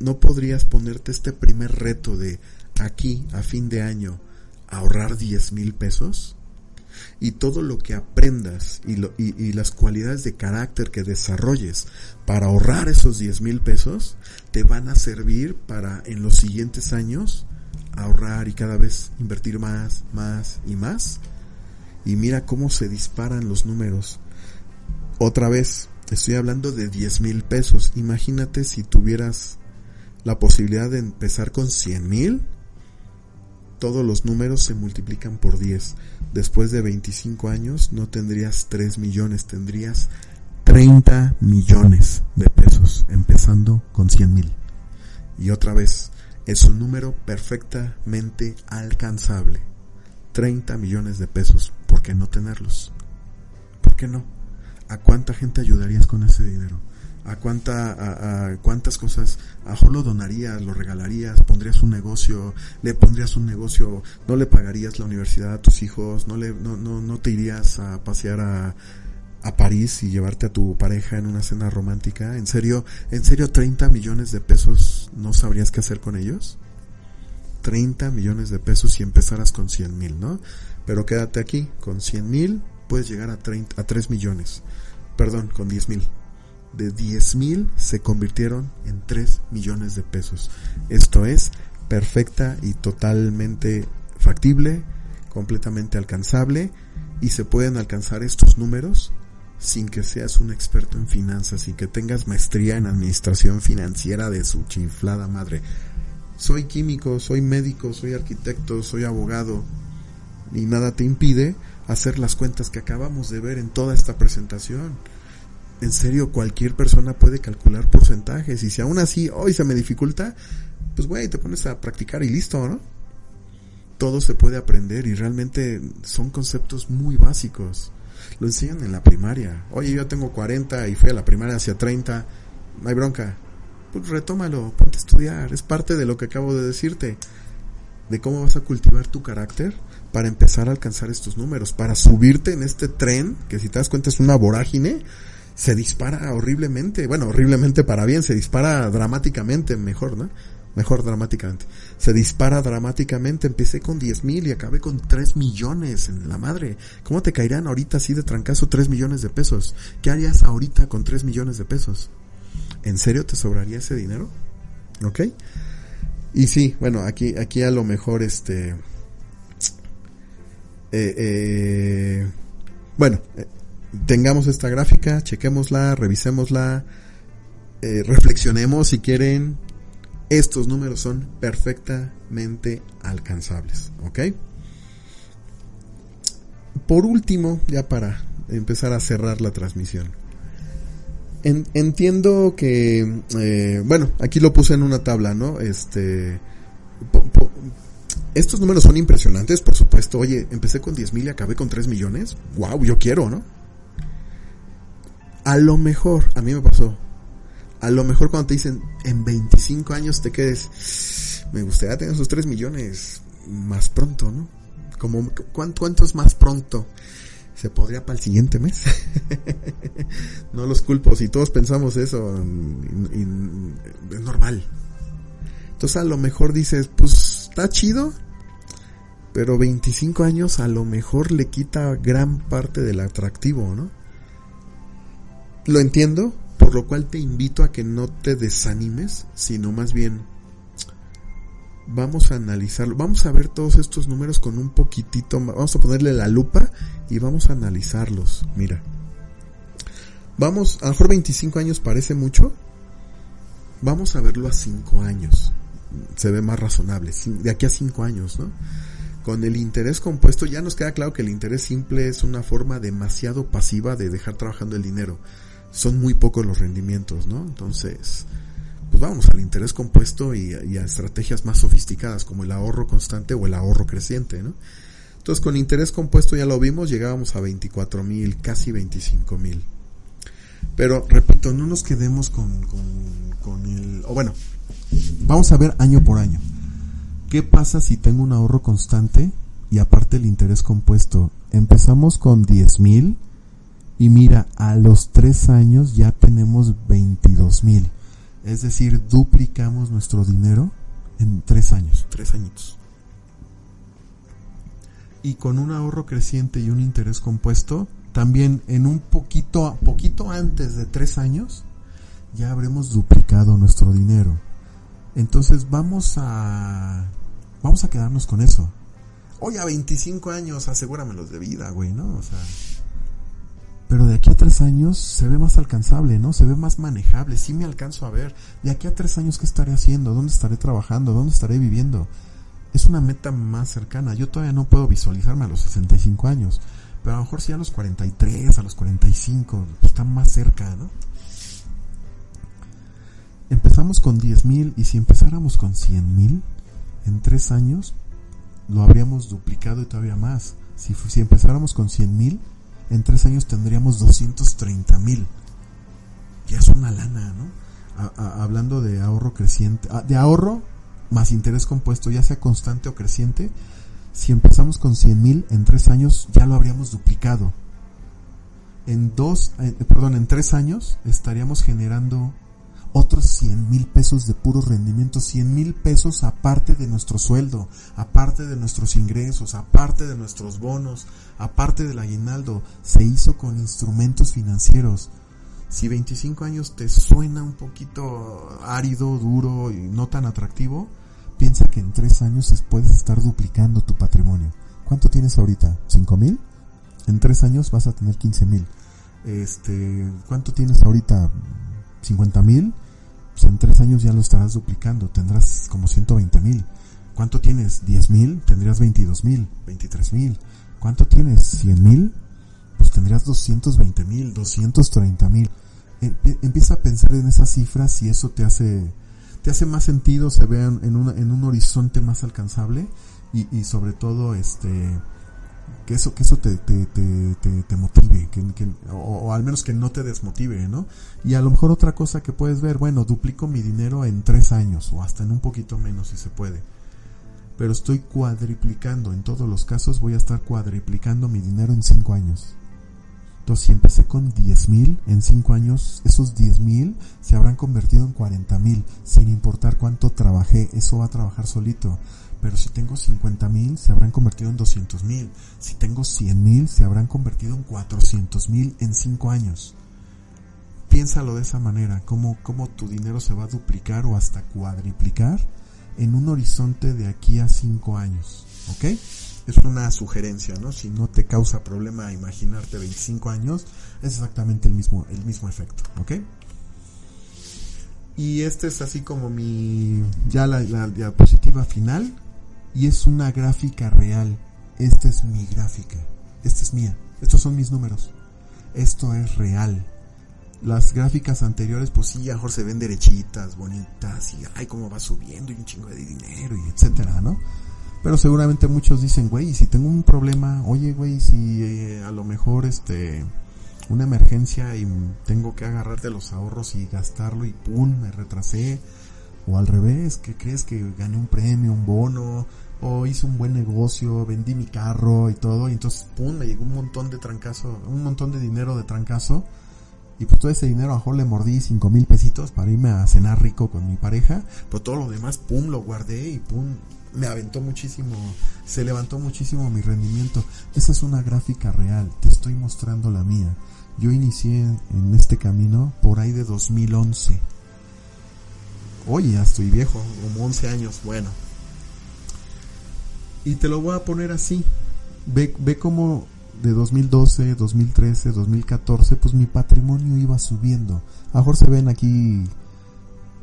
no podrías ponerte este primer reto de aquí a fin de año ahorrar 10 mil pesos? Y todo lo que aprendas y, lo, y, las cualidades de carácter que desarrolles para ahorrar esos 10 mil pesos te van a servir para en los siguientes años ahorrar y cada vez invertir más, más y más. Y mira cómo se disparan los números. Otra vez, estoy hablando de 10 mil pesos. Imagínate si tuvieras la posibilidad de empezar con 100 mil. Todos los números se multiplican por 10. Después de 25 años no tendrías 3 millones, tendrías 30 millones de pesos, empezando con 100 mil. Y otra vez, es un número perfectamente alcanzable. 30 millones de pesos. ¿Por qué no tenerlos? ¿Por qué no? ¿A cuánta gente ayudarías con ese dinero? ¿A, cuánta, a, cuántas cosas? ¿A lo donarías, lo regalarías, pondrías un negocio, le pondrías un negocio, no le pagarías la universidad a tus hijos, no, le, no, no, no te irías a pasear a, a París y llevarte a tu pareja en una cena romántica? ¿En serio, en serio 30 millones de pesos no sabrías qué hacer con ellos? 30 millones de pesos si empezaras con 100 mil, ¿no? Pero quédate aquí, con 100 mil puedes llegar a, 30, a 3 millones. Perdón, con 10 mil. De 10 mil se convirtieron en 3 millones de pesos. Esto es perfecta y totalmente factible, completamente alcanzable y se pueden alcanzar estos números sin que seas un experto en finanzas, sin que tengas maestría en administración financiera de su chiflada madre. Soy químico, soy médico, soy arquitecto, soy abogado y nada te impide hacer las cuentas que acabamos de ver en toda esta presentación. En serio, cualquier persona puede calcular porcentajes y si aún así hoy se me dificulta, pues güey, te pones a practicar y listo, ¿no? Todo se puede aprender y realmente son conceptos muy básicos lo enseñan en la primaria. Oye, yo tengo 40 y fui a la primaria hacia 30. No hay bronca. Pues retómalo, ponte a estudiar. Es parte de lo que acabo de decirte. De cómo vas a cultivar tu carácter para empezar a alcanzar estos números, para subirte en este tren, que si te das cuenta es una vorágine, se dispara horriblemente, bueno, horriblemente para bien, se dispara dramáticamente, mejor, ¿no? Mejor dramáticamente. Se dispara dramáticamente, empecé con 10 mil y acabé con 3 millones en la madre. ¿Cómo te caerán ahorita así de trancazo 3 millones de pesos? ¿Qué harías ahorita con 3 millones de pesos? ¿En serio te sobraría ese dinero? ¿Ok? Y sí, bueno, aquí, aquí a lo mejor este... Eh, eh, bueno, eh, tengamos esta gráfica, chequémosla, revisémosla, eh, reflexionemos si quieren. Estos números son perfectamente alcanzables, ¿ok? Por último, ya para empezar a cerrar la transmisión. entiendo que, eh, bueno, aquí lo puse en una tabla, ¿no? Este, estos números son impresionantes, por supuesto. Oye, empecé con 10 mil y acabé con 3 millones. Wow, yo quiero, ¿no? A lo mejor, a mí me pasó. A lo mejor cuando te dicen en 25 años te quedes, me gustaría tener esos 3 millones más pronto, ¿no? Como, ¿cuánto, es más pronto? ¿Se podría para el siguiente mes? *laughs* no los culpo, si todos pensamos eso, es normal. Entonces a lo mejor dices, pues está chido, pero 25 años a lo mejor le quita gran parte del atractivo, ¿no? Lo entiendo, por lo cual te invito a que no te desanimes, sino más bien vamos a analizarlo, vamos a ver todos estos números con un poquitito, vamos a ponerle la lupa y vamos a analizarlos. Mira, vamos, a lo mejor 25 años parece mucho, vamos a verlo a 5 años, se ve más razonable, de aquí a 5 años, ¿no? Con el interés compuesto ya nos queda claro que el interés simple es una forma demasiado pasiva de dejar trabajando el dinero son muy pocos los rendimientos, ¿no? Entonces, pues vamos al interés compuesto y, a estrategias más sofisticadas como el ahorro constante o el ahorro creciente, ¿no? Entonces, con interés compuesto ya lo vimos, llegábamos a 24 mil, casi 25 mil. Pero, repito, no nos quedemos con, con, con el... O bueno, vamos a ver año por año. ¿Qué pasa si tengo un ahorro constante y aparte el interés compuesto? Empezamos con 10 mil y mira, a los tres años ya tenemos 22 mil. Es decir, duplicamos nuestro dinero en tres años, tres añitos. Y con un ahorro creciente y un interés compuesto, también en un poquito, poquito antes de tres años, ya habremos duplicado nuestro dinero. Entonces vamos a, vamos a quedarnos con eso. Oye, a 25 años, asegúramelos de vida, güey, ¿no? O sea, pero de aquí a tres años se ve más alcanzable, ¿no? Se ve más manejable, sí me alcanzo a ver. De aquí a tres años, ¿qué estaré haciendo? ¿Dónde estaré trabajando? ¿Dónde estaré viviendo? Es una meta más cercana. Yo todavía no puedo visualizarme a los 65 años, pero a lo mejor sí a los 43, a los 45, está más cerca, ¿no? Empezamos con 10 mil y si empezáramos con 100 mil, en tres años lo habríamos duplicado y todavía más. Si, si empezáramos con 100 mil, en tres años tendríamos 230 mil. Ya es una lana, ¿no? hablando de ahorro creciente, ah, de ahorro más interés compuesto, ya sea constante o creciente, si empezamos con 100 mil, en tres años ya lo habríamos duplicado. En dos, eh, perdón, en tres años estaríamos generando otros 100 mil pesos de puros rendimientos, 100 mil pesos aparte de nuestro sueldo, aparte de nuestros ingresos, aparte de nuestros bonos, aparte del aguinaldo, se hizo con instrumentos financieros. Si 25 años te suena un poquito árido, duro y no tan atractivo, piensa que en tres años puedes estar duplicando tu patrimonio. ¿Cuánto tienes ahorita? ¿5 mil? En tres años vas a tener 15 mil. Este, ¿cuánto tienes ahorita? 50 mil, pues en tres años ya lo estarás duplicando, tendrás como 120 mil. ¿Cuánto tienes? 10 mil, tendrías 22 mil, 23 mil. ¿Cuánto tienes? 100 mil, pues tendrías 220 mil, 230 mil. Empieza a pensar en esas cifras y eso te hace, te hace más sentido, se vean en, en un horizonte más alcanzable y, y sobre todo este que eso, que eso te, te, te, te motive, que, o, al menos que no te desmotive, ¿no? Y a lo mejor otra cosa que puedes ver, bueno, duplico mi dinero en tres años o hasta en un poquito menos si se puede. pero estoy cuadriplicando, en todos los casos voy a estar cuadriplicando mi dinero en 5 años. Entonces, si empecé con 10 mil, en 5 años esos 10 mil se habrán convertido en 40 mil, sin importar cuánto trabajé, eso va a trabajar solito. Pero si tengo 50 mil, se habrán convertido en 200 mil. Si tengo 100 mil, se habrán convertido en 400 mil en 5 años. Piénsalo de esa manera, cómo, cómo tu dinero se va a duplicar o hasta cuadriplicar en un horizonte de aquí a 5 años. ¿Ok? Es una sugerencia, ¿no? Si no te causa problema imaginarte 25 años, es exactamente el mismo, el mismo efecto. ¿Ok? Y este es así como mi, ya la, la diapositiva final. Y es una gráfica real. Esta es mi gráfica. Esta es mía. Estos son mis números. Esto es real las gráficas anteriores, pues sí, mejor se ven derechitas, bonitas, y ay, cómo va subiendo y un chingo de dinero y etcétera, ¿no? Pero seguramente muchos dicen, güey, si tengo un problema, oye, güey, si eh, a lo mejor este una emergencia y tengo que agarrar de los ahorros y gastarlo y pum, me retrasé. O al revés, que crees que gané un premio, un bono, o hice un buen negocio, vendí mi carro y todo, y entonces pum, me llegó un montón de trancazo, un montón de dinero de trancazo y pues todo ese dinero a le mordí cinco mil pesitos para irme a cenar rico con mi pareja. Pero todo lo demás, pum, lo guardé y pum, me aventó muchísimo, se levantó muchísimo mi rendimiento. Esa es una gráfica real, te estoy mostrando la mía. Yo inicié en este camino por ahí de 2011. Oye, ya estoy viejo, como 11 años, bueno. Y te lo voy a poner así. Ve, ve cómo de 2012, 2013, 2014, pues mi patrimonio iba subiendo. A mejor se ven aquí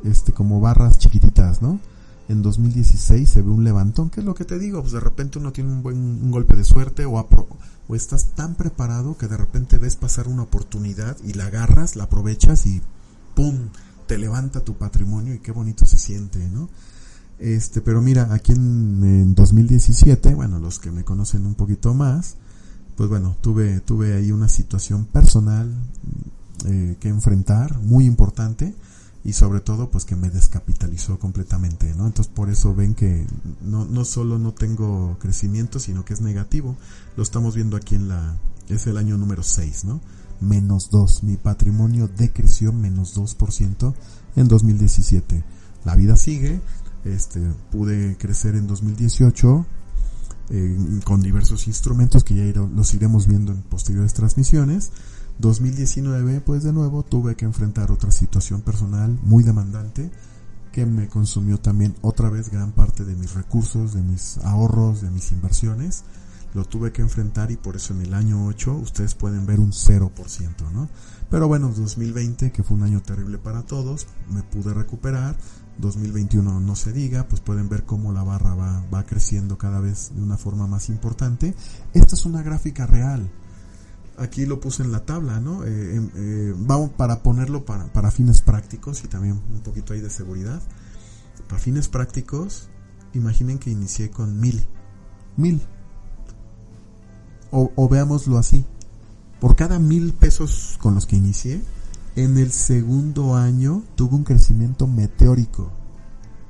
este como barras chiquititas, ¿no? En 2016 se ve un levantón, ¿qué es lo que te digo? Pues de repente uno tiene un buen golpe de suerte o, o estás tan preparado que de repente ves pasar una oportunidad y la agarras, la aprovechas y ¡pum! Te levanta tu patrimonio y qué bonito se siente, ¿no? Este, pero mira, aquí en, en 2017, bueno, los que me conocen un poquito más, pues bueno, tuve, tuve ahí una situación personal eh, que enfrentar, muy importante, y sobre todo pues que me descapitalizó completamente, ¿no? Entonces por eso ven que no, no solo no tengo crecimiento, sino que es negativo. Lo estamos viendo aquí en la, es el año número 6, ¿no? Menos 2, mi patrimonio decreció menos 2% en 2017. La vida sigue, este, pude crecer en 2018, con diversos instrumentos que ya los iremos viendo en posteriores transmisiones. 2019, pues de nuevo tuve que enfrentar otra situación personal muy demandante que me consumió también otra vez gran parte de mis recursos, de mis ahorros, de mis inversiones. Lo tuve que enfrentar y por eso en el año 8 ustedes pueden ver un 0%, ¿no? Pero bueno, 2020, que fue un año terrible para todos, me pude recuperar, 2021 no se diga, pues pueden ver cómo la barra va, va creciendo cada vez de una forma más importante. Esta es una gráfica real. Aquí lo puse en la tabla, ¿no? Eh, em, eh, vamos para ponerlo para, para fines prácticos y también un poquito ahí de seguridad. Para fines prácticos, imaginen que inicié con mil. Mil. O, veámoslo así. Por cada mil pesos con los que inicié, en el segundo año tuve un crecimiento meteórico.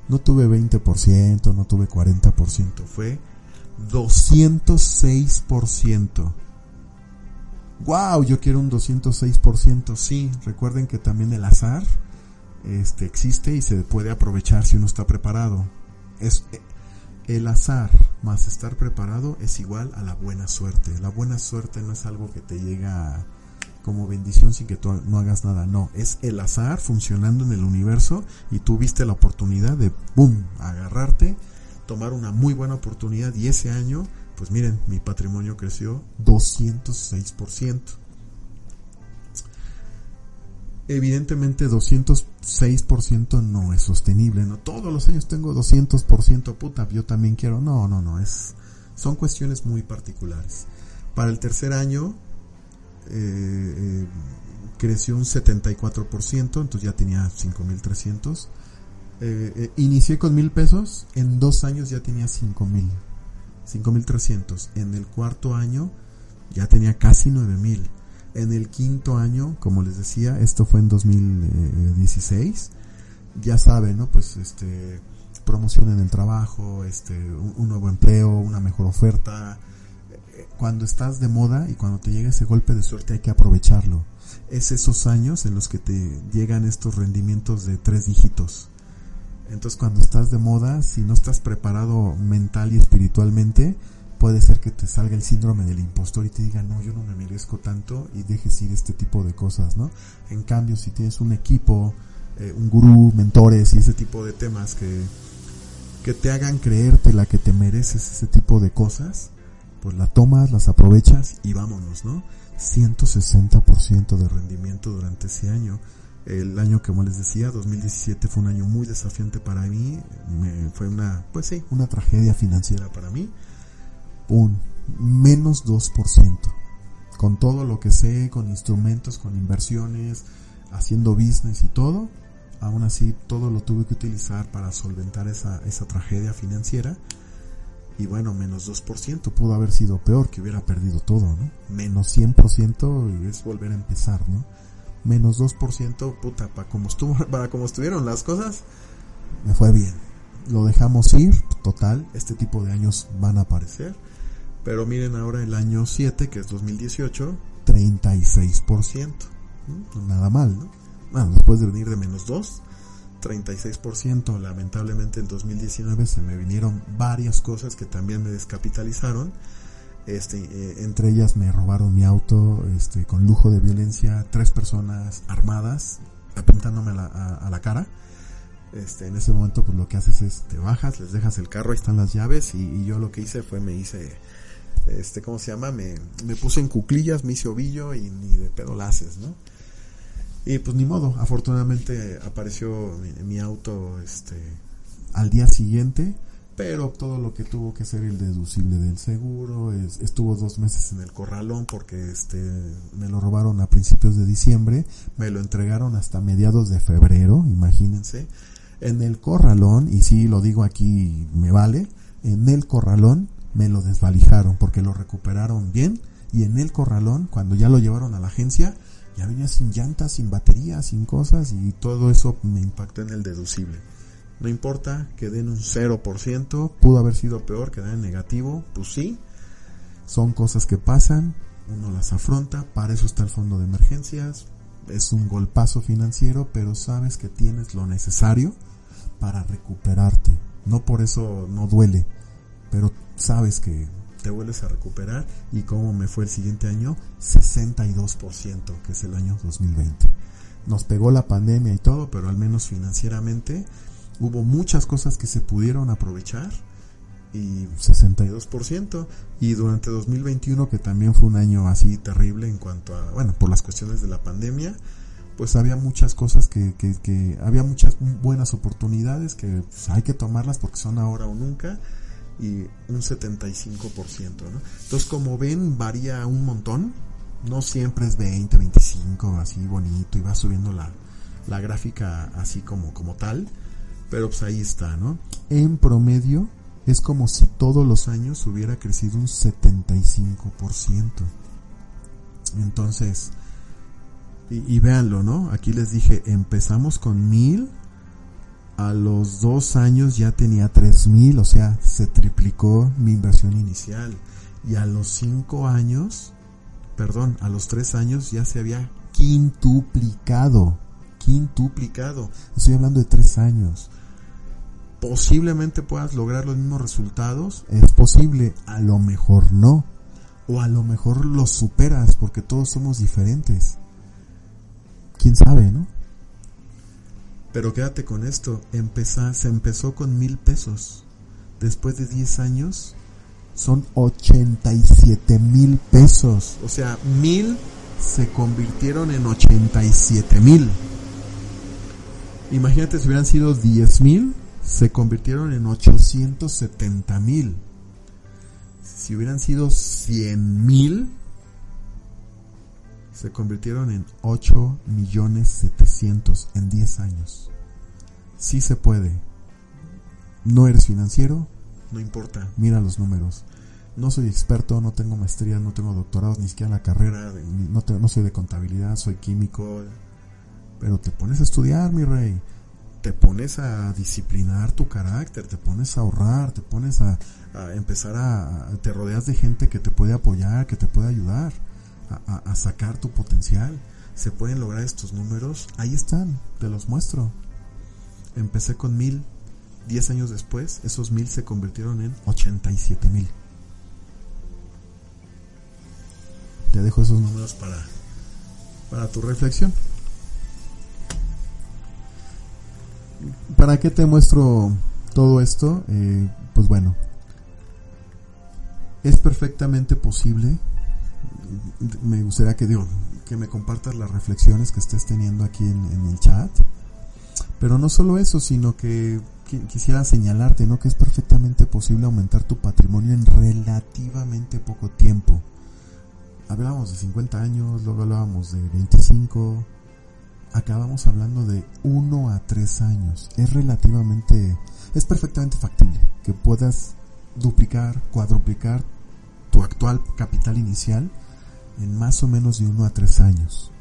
No tuve 20%, no tuve 40%, fue 206%. Wow, yo quiero un 206%. Sí, recuerden que también el azar este existe y se puede aprovechar si uno está preparado. Es el azar más estar preparado es igual a la buena suerte. La buena suerte no es algo que te llega como bendición sin que tú no hagas nada. No, es el azar funcionando en el universo y tú viste la oportunidad de, boom, agarrarte, tomar una muy buena oportunidad y ese año, pues miren, mi patrimonio creció 206%. Evidentemente 206% no es sostenible, no todos los años tengo 200%, puta, yo también quiero. No, no, no, es son cuestiones muy particulares. Para el tercer año eh, eh, creció un 74%, entonces ya tenía 5.300. Eh, eh, inicié con mil pesos, en dos años ya tenía 5.000, 5.300. En el cuarto año ya tenía casi 9.000. En el quinto año, como les decía, esto fue en 2016. Ya saben, ¿no? Pues este promoción en el trabajo, este, un, nuevo empleo, una mejor oferta. Cuando estás de moda y cuando te llega ese golpe de suerte hay que aprovecharlo. Es esos años en los que te llegan estos rendimientos de tres dígitos. Entonces cuando estás de moda, si no estás preparado mental y espiritualmente, puede ser que te salga el síndrome del impostor y te diga, no, yo no me merezco tanto y dejes ir este tipo de cosas, ¿no? En cambio, si tienes un equipo, eh, un gurú, mentores y ese tipo de temas que, que te hagan creerte la que te mereces ese tipo de cosas, pues la tomas, las aprovechas y vámonos, ¿no? 160% de rendimiento durante ese año. El año, como les decía, 2017 fue un año muy desafiante para mí. Me, fue una, pues sí, una tragedia financiera para mí. Un menos 2%. Con todo lo que sé, con instrumentos, con inversiones, haciendo business y todo, aún así todo lo tuve que utilizar para solventar esa, esa tragedia financiera. Y bueno, menos 2% pudo haber sido peor que hubiera perdido todo, ¿no? Menos 100% es volver a empezar, ¿no? Menos 2%, puta, para como, estuvo, *laughs* para como estuvieron las cosas, me fue bien. Lo dejamos ir, total, este tipo de años van a aparecer. Pero miren ahora el año 7, que es 2018, 36%. ¿no? Nada mal, ¿no? Bueno, después de venir de menos 2, 36%. Lamentablemente en 2019 se me vinieron varias cosas que también me descapitalizaron. Este, eh, entre ellas me robaron mi auto, este, con lujo de violencia, tres personas armadas, apuntándome a la, a, a la cara. Este, en ese momento pues lo que haces es te bajas, les dejas el carro, ahí están las llaves y, y yo lo que hice fue me hice, este, ¿cómo se llama? Me, me puse en cuclillas, me hice ovillo y ni de pedo la haces, ¿no? Y pues ni modo, afortunadamente apareció mi, mi, auto este al día siguiente, pero todo lo que tuvo que ser el deducible del seguro, es, estuvo dos meses en el corralón porque este me lo robaron a principios de diciembre, me lo entregaron hasta mediados de febrero, imagínense, en el corralón, y sí lo digo aquí, me vale, en el corralón me lo desvalijaron porque lo recuperaron bien y en el corralón, cuando ya lo llevaron a la agencia, ya venía sin llantas, sin batería, sin cosas y todo eso me impactó en el deducible. No importa que den un 0%, pudo haber sido peor que den negativo, pues sí, son cosas que pasan, uno las afronta, para eso está el fondo de emergencias, es un golpazo financiero, pero sabes que tienes lo necesario para recuperarte. No por eso no duele, pero sabes que te vuelves a recuperar y como me fue el siguiente año 62% que es el año 2020 nos pegó la pandemia y todo pero al menos financieramente hubo muchas cosas que se pudieron aprovechar y 62% y durante 2021 que también fue un año así terrible en cuanto a bueno por las cuestiones de la pandemia pues había muchas cosas que, que, que había muchas buenas oportunidades que pues, hay que tomarlas porque son ahora o nunca y un 75%, ¿no? Entonces, como ven, varía un montón. No siempre es 20, 25, así bonito y va subiendo la, la gráfica así como, como tal. Pero pues ahí está, ¿no? En promedio es como si todos los años hubiera crecido un 75%. Entonces, y, y véanlo, ¿no? Aquí les dije, empezamos con mil a los dos años ya tenía tres mil, o sea, se triplicó mi inversión inicial. Y a los cinco años, perdón, a los tres años ya se había quintuplicado. Quintuplicado. Estoy hablando de tres años. Posiblemente puedas lograr los mismos resultados. Es posible, a lo mejor no. O a lo mejor los superas porque todos somos diferentes. ¿Quién sabe, no? Pero quédate con esto, se empezó con mil pesos. Después de 10 años son 87 mil pesos. O sea, mil se convirtieron en 87 mil. Imagínate si hubieran sido 10 mil, se convirtieron en 870 mil. Si hubieran sido 100 mil, se convirtieron en 8 millones 700 en 10 años. Sí se puede. No eres financiero, no importa, mira los números. No soy experto, no tengo maestría, no tengo doctorado, ni siquiera la carrera, no, te, no soy de contabilidad, soy químico. Pero te pones a estudiar, mi rey. te pones a disciplinar tu carácter, te pones a ahorrar, te pones a, empezar a, te rodeas de gente que te puede apoyar, que te puede ayudar a, sacar tu potencial. Se pueden lograr estos números, ahí están, te los muestro. Empecé con mil, diez años después, esos mil se convirtieron en 87 mil. Te dejo esos números para, para tu reflexión. ¿Para qué te muestro todo esto? Eh, pues bueno, es perfectamente posible. Me gustaría que, digo, que me compartas las reflexiones que estés teniendo aquí en, el chat. Pero no solo eso, sino que, quisiera señalarte, ¿no? Que es perfectamente posible aumentar tu patrimonio en relativamente poco tiempo. Hablábamos de 50 años, luego hablábamos de 25, acabamos hablando de 1 a 3 años. Es relativamente, es perfectamente factible que puedas duplicar, cuadruplicar tu actual capital inicial en más o menos de 1 a 3 años.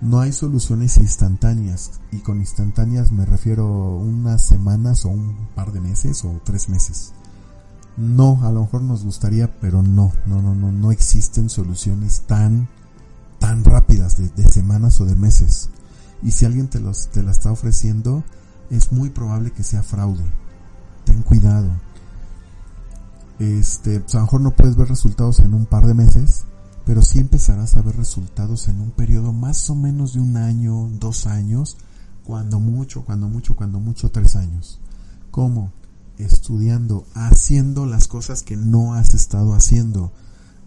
No hay soluciones instantáneas y con instantáneas me refiero unas semanas o un par de meses o tres meses. No, a lo mejor nos gustaría, pero no, no, no, no, no existen soluciones tan, tan rápidas de, semanas o de meses y si alguien te, los, te la está ofreciendo, es muy probable que sea fraude. Ten cuidado. Este, pues, a lo mejor no puedes ver resultados en un par de meses, pero sí empezarás a ver resultados en un periodo más o menos de un año, dos años, cuando mucho, cuando mucho, cuando mucho, tres años. ¿Cómo? Estudiando, haciendo las cosas que no has estado haciendo,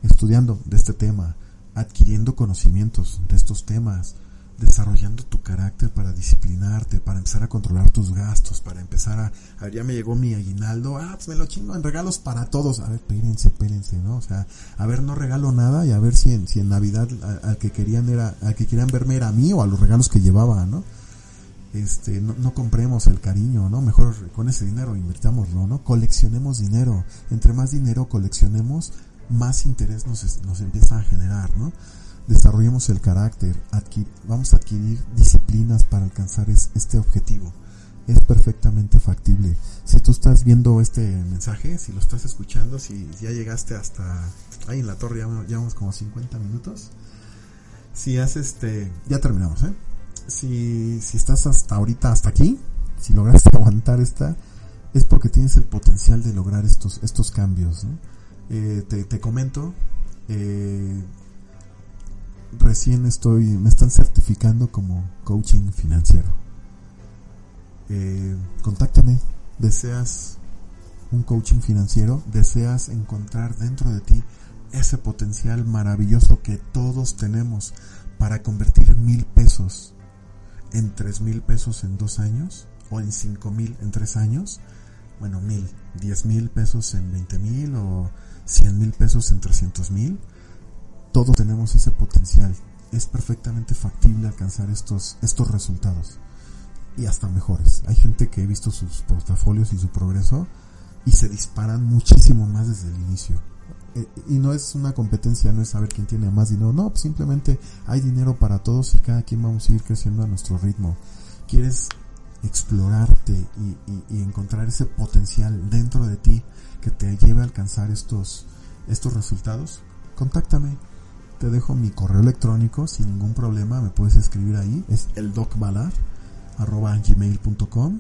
estudiando de este tema, adquiriendo conocimientos de estos temas, desarrollando tu carácter para disciplinarte, para empezar a controlar tus gastos, para empezar a, a ver, ya me llegó mi aguinaldo, ah, pues me lo chingo en regalos para todos, a ver, espérense, espérense, ¿no? O sea, a ver, no regalo nada y a ver si en, si en Navidad al que querían era, al que querían verme era a mí o a los regalos que llevaba, ¿no? Este, no, no compremos el cariño, ¿no? Mejor con ese dinero invirtámoslo, ¿no? Coleccionemos dinero. Entre más dinero coleccionemos, más interés nos, nos empieza a generar, ¿no? Desarrollemos el carácter, vamos a adquirir disciplinas para alcanzar este objetivo. Es perfectamente factible. Si tú estás viendo este mensaje, si lo estás escuchando, si ya llegaste hasta ahí en la torre, ya llevamos como 50 minutos. Si haces este, ya terminamos, ¿eh? Si, si estás hasta ahorita, hasta aquí, si lograste *laughs* aguantar esta, es porque tienes el potencial de lograr estos, estos cambios. Eh, te, te, comento, eh, recién estoy, me están certificando como coaching financiero. Eh, contáctame, deseas un coaching financiero, deseas encontrar dentro de ti ese potencial maravilloso que todos tenemos para convertir mil pesos en tres mil pesos en dos años o en cinco mil en tres años. Bueno, mil, diez mil pesos en veinte mil o cien mil pesos en trescientos mil todos tenemos ese potencial. Es perfectamente factible alcanzar estos, estos resultados. Y hasta mejores. Hay gente que he visto sus portafolios y su progreso y se disparan muchísimo más desde el inicio. Eh, y no es una competencia, no es saber quién tiene más dinero. No, pues simplemente hay dinero para todos y cada quien vamos a ir creciendo a nuestro ritmo. ¿Quieres explorarte y, y encontrar ese potencial dentro de ti que te lleve a alcanzar estos, estos resultados? Contáctame te dejo mi correo electrónico sin ningún problema, me puedes escribir ahí, es el gmail.com.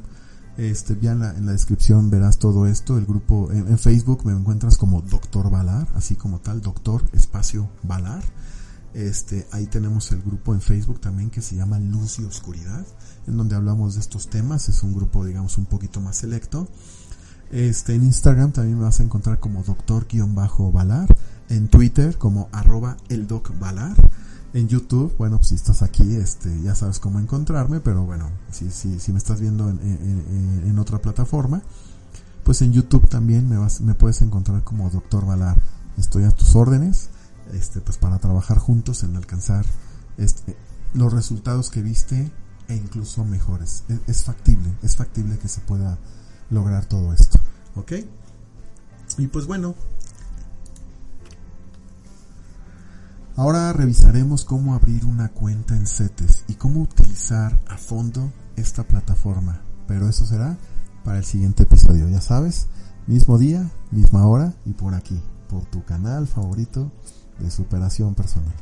Este, ya en la, en la, descripción verás todo esto, el grupo, en, Facebook me encuentras como Doctor Valar, así como tal, Doctor Espacio Valar. Este, ahí tenemos el grupo en Facebook también que se llama Luz y Oscuridad, en donde hablamos de estos temas, es un grupo digamos un poquito más selecto. Este, en Instagram también me vas a encontrar como doctor-valar en Twitter como arroba eldocvalar. En YouTube, bueno, pues si estás aquí, este, ya sabes cómo encontrarme, pero bueno, si, si, me estás viendo en, en, otra plataforma, pues en YouTube también me, vas, me puedes encontrar como Doctor Valar. Estoy a tus órdenes, este, pues para trabajar juntos en alcanzar este, los resultados que viste e incluso mejores. Es, es, factible, es factible que se pueda lograr todo esto. ¿Ok? Y pues bueno, Ahora revisaremos cómo abrir una cuenta en CETES y cómo utilizar a fondo esta plataforma pero eso será para el siguiente episodio, ya sabes, mismo día, misma hora y por aquí, por tu canal favorito de superación personal.